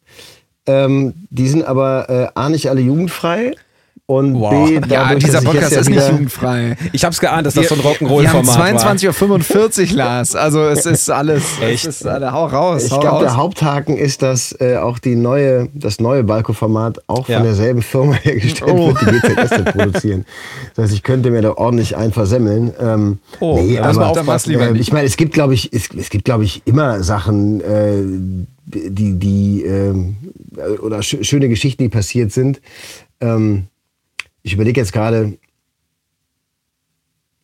Ähm, die sind aber äh, A, nicht alle jugendfrei. Und Wow. B, Ja, dadurch, dieser dass ich Podcast ja ist nicht jugendfrei. Ich hab's geahnt, dass das so ein Wir Rock'n'Roll-Format haben war. 22.45 Uhr, Lars. Also es ist alles. Echt? Es ist, alle, hau raus. Ich glaube, der. Haupthaken ist, dass äh, auch die neue, das neue Balko-Format auch Ja. von derselben Firma hergestellt Oh. wird, die GZS zu produzieren. Das heißt, ich könnte mir da ordentlich einen versemmeln. Ähm, Oh, nee, aber lieber äh, ich meine, es gibt, glaube ich, es, es gibt, glaube ich, immer Sachen, äh, die, die ähm, oder sch schöne Geschichten, die passiert sind. Ähm, ich überlege jetzt gerade,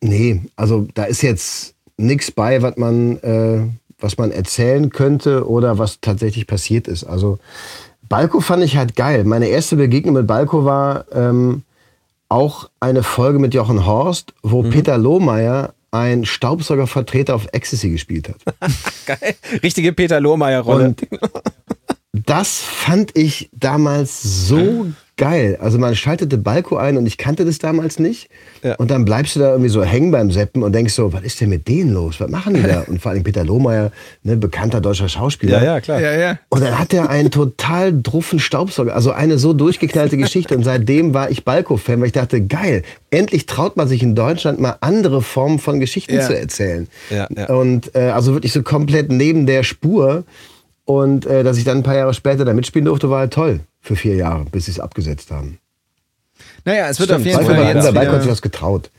nee, also da ist jetzt nichts bei, was man, äh, was man erzählen könnte oder was tatsächlich passiert ist. Also Balko fand ich halt geil. Meine erste Begegnung mit Balko war ähm, auch eine Folge mit Jochen Horst, wo Peter Lohmeier ein Staubsaugervertreter auf Ecstasy gespielt hat. Geil. Richtige Peter Lohmeier-Rolle. Das fand ich damals so geil. Also man schaltete Balko ein und ich kannte das damals nicht. Ja. Und dann bleibst du da irgendwie so hängen beim Seppen und denkst so, was ist denn mit denen los? Was machen die da? Und vor allem Peter Lohmeier, ne, bekannter deutscher Schauspieler. Ja, ja, klar. Ja, ja. Und dann hat er einen total druffen Staubsauger, also eine so durchgeknallte Geschichte. Und seitdem war ich Balko-Fan, weil ich dachte, geil, endlich traut man sich in Deutschland mal andere Formen von Geschichten Ja. zu erzählen. Ja, ja. Und äh, also wirklich so komplett neben der Spur. Und äh, dass ich dann ein paar Jahre später da mitspielen durfte, war halt toll. Für vier Jahre, bis sie es abgesetzt haben. Naja, es wird Stimmt, auf jeden Fall war jetzt Balko hat sich was getraut.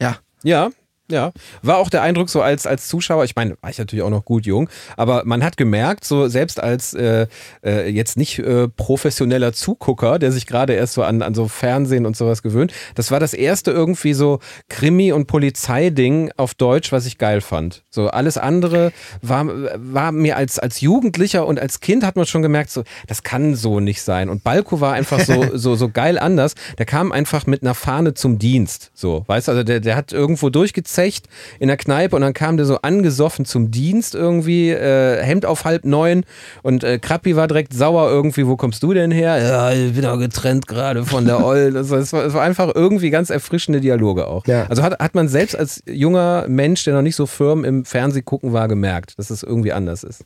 Ja. Ja, ja. War auch der Eindruck so als, als Zuschauer, ich meine, war ich natürlich auch noch gut jung, aber man hat gemerkt, so selbst als äh, äh, jetzt nicht äh, professioneller Zugucker, der sich gerade erst so an, an so Fernsehen und sowas gewöhnt, das war das erste irgendwie so Krimi- und Polizeiding auf Deutsch, was ich geil fand. So alles andere war, war mir als, als Jugendlicher und als Kind hat man schon gemerkt, so, das kann so nicht sein. Und Balko war einfach so, so, so geil anders. Der kam einfach mit einer Fahne zum Dienst. So, weißt du, also der, der hat irgendwo durchgezecht in der Kneipe und dann kam der so angesoffen zum Dienst irgendwie, äh, Hemd auf halb neun und äh, Krappi war direkt sauer irgendwie, wo kommst du denn her? Ja, ich bin auch getrennt gerade von der Oll. Also, es, war, es war einfach irgendwie ganz erfrischende Dialoge auch. Ja. Also hat, hat man selbst als junger Mensch, der noch nicht so firm im Fernseh gucken war, gemerkt, dass es irgendwie anders ist.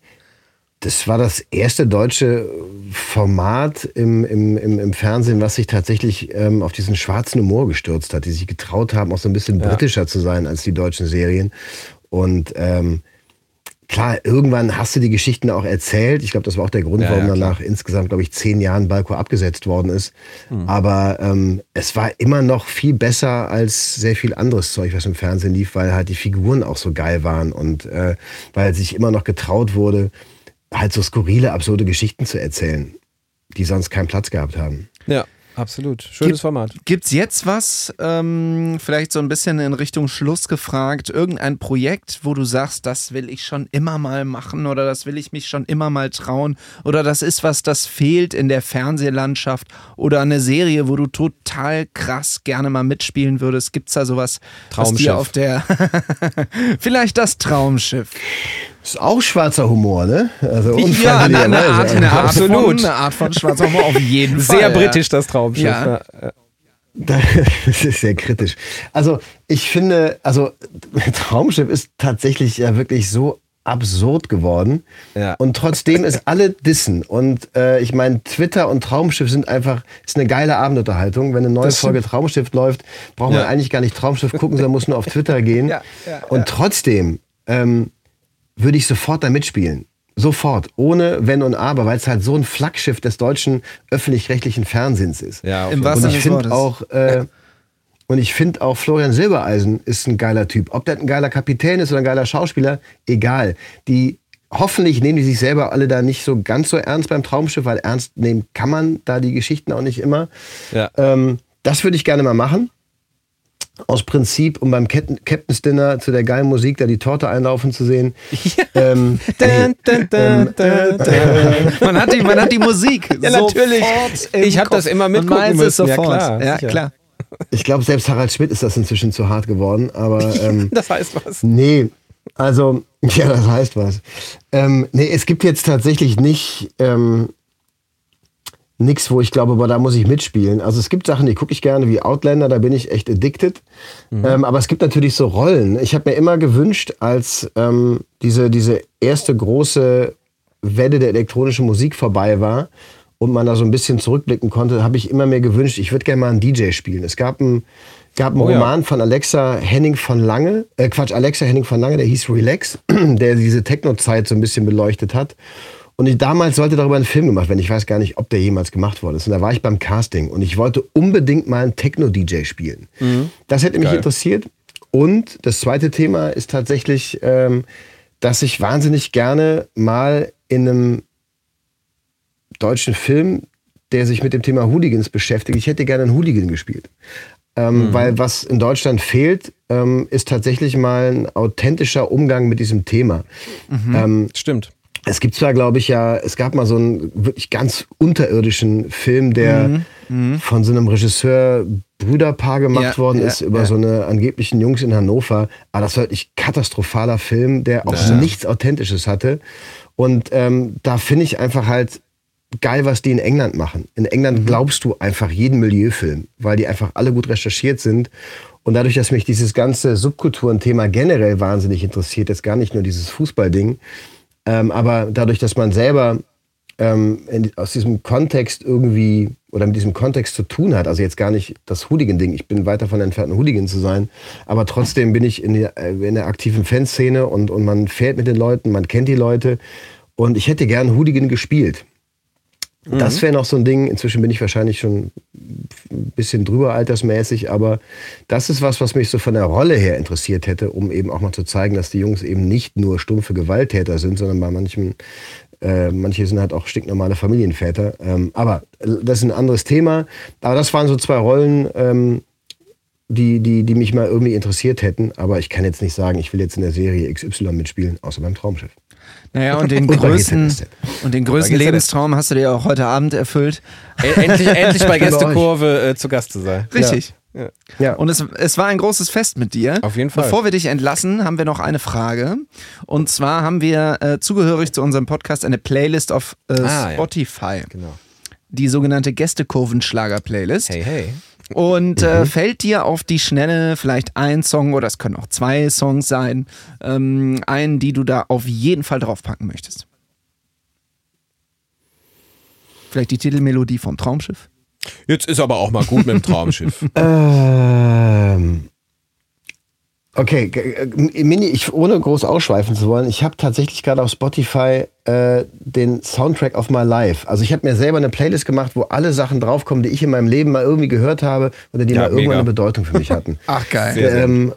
Das war das erste deutsche Format im, im, im, im Fernsehen, was sich tatsächlich ähm, auf diesen schwarzen Humor gestürzt hat, die sich getraut haben, auch so ein bisschen britischer zu sein als die deutschen Serien. Und ähm, klar, irgendwann hast du die Geschichten auch erzählt. Ich glaube, das war auch der Grund, Ja, warum ja, danach insgesamt, glaube ich, zehn Jahren Balko abgesetzt worden ist. Hm. Aber ähm, es war immer noch viel besser als sehr viel anderes Zeug, was im Fernsehen lief, weil halt die Figuren auch so geil waren und äh, weil sich immer noch getraut wurde, halt so skurrile, absurde Geschichten zu erzählen, die sonst keinen Platz gehabt haben. Ja, absolut. Schönes Gibt- Format. Gibt's jetzt was, ähm, vielleicht so ein bisschen in Richtung Schluss gefragt, irgendein Projekt, wo du sagst, das will ich schon immer mal machen oder das will ich mich schon immer mal trauen oder das ist was, das fehlt in der Fernsehlandschaft oder eine Serie, wo du total krass gerne mal mitspielen würdest? Gibt's da sowas, was Traumschiff. dir auf der vielleicht das Traumschiff? Ist auch schwarzer Humor, ne? Also Ja, eine, eine unfreiwilligerweise. Art, eine Art von, Absolut. eine Art von schwarzer Humor auf jeden Fall. Sehr britisch, das Traumschiff. Ja. Ja. Das ist sehr kritisch. Also ich finde, also Traumschiff ist tatsächlich ja wirklich so absurd geworden. Ja. Und trotzdem ist alle dissen. Und äh, ich meine, Twitter und Traumschiff sind einfach, ist eine geile Abendunterhaltung. Wenn eine neue Das. Folge Traumschiff läuft, braucht man Ja. eigentlich gar nicht Traumschiff gucken, sondern muss nur auf Twitter gehen. Ja, ja, und trotzdem ähm, würde ich sofort da mitspielen. Sofort, ohne Wenn und Aber, weil es halt so ein Flaggschiff des deutschen öffentlich-rechtlichen Fernsehens ist. Ja, Im jeden wahrsten Und ich finde auch, äh, und ich finde auch Florian Silbereisen ist ein geiler Typ. Ob der ein geiler Kapitän ist oder ein geiler Schauspieler, egal. Die hoffentlich nehmen die sich selber alle da nicht so ganz so ernst beim Traumschiff, weil ernst nehmen kann man da die Geschichten auch nicht immer. Ja. Ähm, das würde ich gerne mal machen. Aus Prinzip, um beim Captain- Captain's Dinner zu der geilen Musik da die Torte einlaufen zu sehen. Ähm, Dun, dun, dun, dun, dun. Man hat die, man hat die Musik. Ja, natürlich. Ich hab Kopf. das immer mitgucken müssen. Ja, klar, Ja, klar. Ich glaube, selbst Harald Schmidt ist das inzwischen zu hart geworden, aber ähm, Das heißt was. nee, also, ja, das heißt was. Ähm, nee, es gibt jetzt tatsächlich nicht ähm, nichts, wo ich glaube, aber da muss ich mitspielen. Also es gibt Sachen, die gucke ich gerne, wie Outlander, da bin ich echt addicted. Ähm, aber es gibt natürlich so Rollen. Ich habe mir immer gewünscht, als ähm, diese, diese erste große Welle der elektronischen Musik vorbei war und man da so ein bisschen zurückblicken konnte, habe ich immer mir gewünscht, ich würde gerne mal einen DJ spielen. Es gab einen, gab einen Oh ja. Roman von Alexa Henning von Lange, äh Quatsch, Alexa Henning von Lange, der hieß Relax, der diese Techno-Zeit so ein bisschen beleuchtet hat. Und ich, damals sollte darüber ein Film gemacht werden. Ich weiß gar nicht, ob der jemals gemacht worden ist. Und da war ich beim Casting und ich wollte unbedingt mal einen Techno-DJ spielen. Das hätte mich Geil. interessiert. Und das zweite Thema ist tatsächlich, ähm, dass ich wahnsinnig gerne mal in einem deutschen Film, der sich mit dem Thema Hooligans beschäftigt, ich hätte gerne einen Hooligan gespielt. Ähm, Weil was in Deutschland fehlt, ähm, ist tatsächlich mal ein authentischer Umgang mit diesem Thema. Ähm, Stimmt. Es gibt zwar, glaube ich, ja, es gab mal so einen wirklich ganz unterirdischen Film, der von so einem Regisseur Brüderpaar gemacht Ja, worden ja, ist, über ja. so eine angeblichen Jungs in Hannover. Aber das war wirklich katastrophaler Film, der auch nichts Authentisches hatte. Und ähm, da finde ich einfach halt geil, was die in England machen. In England glaubst du einfach jeden Milieufilm, weil die einfach alle gut recherchiert sind. Und dadurch, dass mich dieses ganze Subkulturenthema generell wahnsinnig interessiert, jetzt gar nicht nur dieses Fußballding, ähm, aber dadurch, dass man selber ähm, in, aus diesem Kontext irgendwie oder mit diesem Kontext zu tun hat, also jetzt gar nicht das Hooligan-Ding, ich bin weit davon entfernt, ein Hooligan zu sein, aber trotzdem bin ich in der, äh, in der aktiven Fanszene und, und man fährt mit den Leuten, man kennt die Leute und ich hätte gern Hooligan gespielt. Das wäre noch so ein Ding. Inzwischen bin ich wahrscheinlich schon ein bisschen drüber altersmäßig, aber das ist was, was mich so von der Rolle her interessiert hätte, um eben auch mal zu zeigen, dass die Jungs eben nicht nur stumpfe Gewalttäter sind, sondern bei manchen, äh, manche sind halt auch stinknormale Familienväter. Ähm, aber das ist ein anderes Thema. Aber das waren so zwei Rollen, ähm, die, die, die mich mal irgendwie interessiert hätten. Aber ich kann jetzt nicht sagen, ich will jetzt in der Serie XY mitspielen, außer beim Traumschiff. Naja, und den größten, und den größten. Lebenstraum hast du dir auch heute Abend erfüllt. Ä- Endlich, endlich bei. Gästekurve äh, zu Gast zu sein. Richtig. Ja. Und es, es war ein großes Fest mit dir. Auf jeden Fall. Bevor wir dich entlassen, haben wir noch eine Frage. Und zwar haben wir äh, zugehörig zu unserem Podcast eine Playlist auf äh, Ah, ja. Spotify. Genau. Die sogenannte Gästekurvenschlager-Playlist. Hey, hey. Und äh, fällt dir auf die Schnelle vielleicht ein Song oder es können auch zwei Songs sein, ähm, einen, die du da auf jeden Fall draufpacken möchtest? Vielleicht die Titelmelodie vom Traumschiff? Jetzt ist aber auch mal gut mit dem Traumschiff. Ähm, okay, g- Mini, ich, ohne groß ausschweifen zu wollen, ich habe tatsächlich gerade auf Spotify äh, den Soundtrack of My Life. Also ich habe mir selber eine Playlist gemacht, wo alle Sachen draufkommen, die ich in meinem Leben mal irgendwie gehört habe oder die Ja, mal irgendwann mega. eine Bedeutung für mich hatten. Ach geil. Sehr, sehr ähm,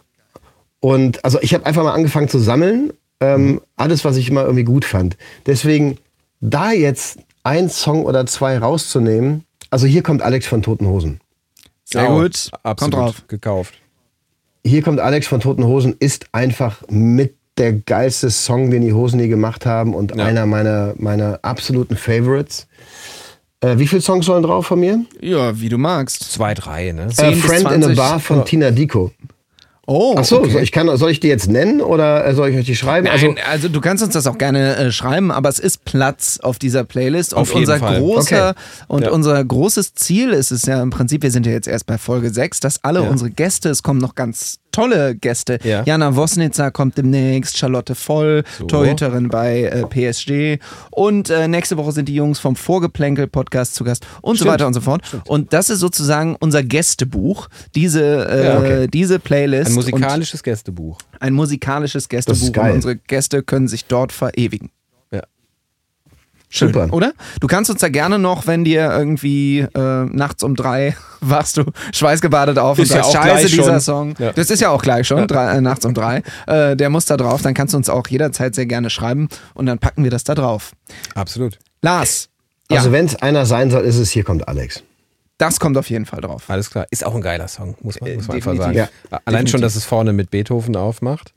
und also ich habe einfach mal angefangen zu sammeln, ähm, alles, was ich immer irgendwie gut fand. Deswegen da jetzt ein Song oder zwei rauszunehmen, also hier kommt Alex von Toten Hosen. Sehr Auch gut. Absolut Kommt drauf. gekauft. Hier kommt Alex von Toten Hosen, ist einfach mit der geilste Song, den die Hosen je gemacht haben und Ja. einer meiner, meiner absoluten Favorites. Äh, wie viele Songs sollen drauf von mir? Ja, wie du magst. Zwei, drei, ne? Äh, 10 bis Friend in a 20. Bar von Tina Dico. Oh, Ach so, okay. soll, ich kann, soll ich die jetzt nennen oder äh, soll ich euch die schreiben? Nein, also, du kannst uns das auch gerne äh, schreiben, aber es ist Platz auf dieser Playlist. Auf und jeden unser Fall. großer Okay. und Ja. unser großes Ziel ist es ja im Prinzip, wir sind ja jetzt erst bei Folge 6, dass alle Ja. unsere Gäste, es kommen noch ganz tolle Gäste. Ja. Jana Wosnitzer kommt demnächst, Charlotte Voll, So. Torhüterin bei äh, PSG. Und äh, nächste Woche sind die Jungs vom Vorgeplänkel-Podcast zu Gast und so Stimmt. weiter und so fort. Und das ist sozusagen unser Gästebuch, diese, äh, Ja, okay. diese Playlist. Ein musikalisches Gästebuch. ein musikalisches Gästebuch und unsere Gäste können sich dort verewigen. Ja. Schön, Super. oder? Du kannst uns da gerne noch, wenn dir irgendwie äh, nachts um drei wachst du schweißgebadet auf Ist und ja sagst, auch scheiße, dieser schon. Song. Ja. Das ist ja auch gleich schon, drei, äh, nachts um drei. Äh, der muss da drauf, dann kannst du uns auch jederzeit sehr gerne schreiben und dann packen wir das da drauf. Absolut. Lars, ja, Also wenn es einer sein soll, ist es hier kommt Alex. das kommt auf jeden Fall drauf. Alles klar. Ist auch ein geiler Song, muss man, Äh, muss man einfach definitiv. sagen. Ja. Allein schon, Definitiv. dass es vorne mit Beethoven aufmacht.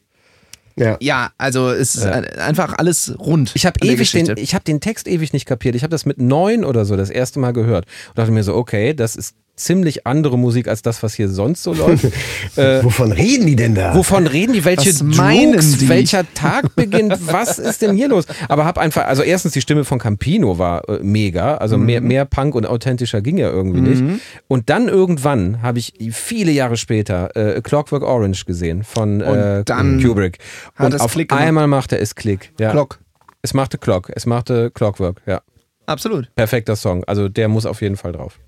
Ja. Ja, also es ist ein- einfach alles rund. Ich habe ewig den, ich habe den Text ewig nicht kapiert. Ich habe das mit neun oder so das erste Mal gehört und dachte mir so, okay, das ist ziemlich andere Musik als das, was hier sonst so läuft. äh, Wovon reden die denn da? Wovon reden die? Welche die? Welcher Tag beginnt? Was ist denn hier los? Aber hab einfach, also erstens die Stimme von Campino war äh, mega, also Mhm. mehr, mehr Punk und authentischer ging ja irgendwie nicht. Und dann irgendwann habe ich viele Jahre später äh, Clockwork Orange gesehen von äh, dann Kubrick. hat Und es auf einmal machte es Klick. Ja. Glock. Es machte Clock, es machte Clockwork, ja. Absolut. Perfekter Song. Also der muss auf jeden Fall drauf.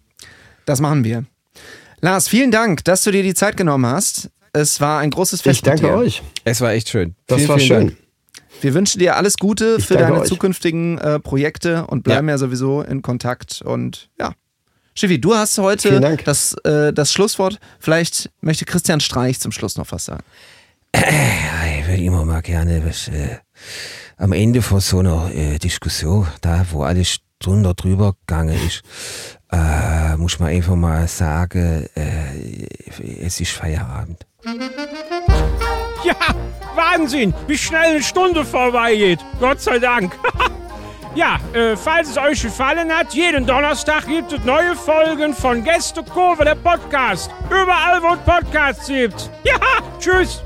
Das machen wir. Lars, vielen Dank, dass du dir die Zeit genommen hast. Es war ein großes Fest ich danke mit dir. euch. Es war echt schön. Das vielen, war vielen schön. Dank. Wir wünschen dir alles Gute Ich für deine euch. zukünftigen äh, Projekte und bleiben ja. sowieso in Kontakt. Und ja. Schiffi, du hast heute das, äh, das Schlusswort. Vielleicht möchte Christian Streich zum Schluss noch was sagen. Ich würde immer mal gerne was, äh, am Ende von so einer äh, Diskussion, da wo alles drunter drüber gegangen ist, äh, muss man einfach mal sagen, äh, es ist Feierabend. Ja, Wahnsinn, wie schnell eine Stunde vorbeigeht. Gott sei Dank. ja, äh, falls es euch gefallen hat, jeden Donnerstag gibt es neue Folgen von Gäste Kurve, der Podcast. Überall, wo es Podcasts gibt. Ja, tschüss.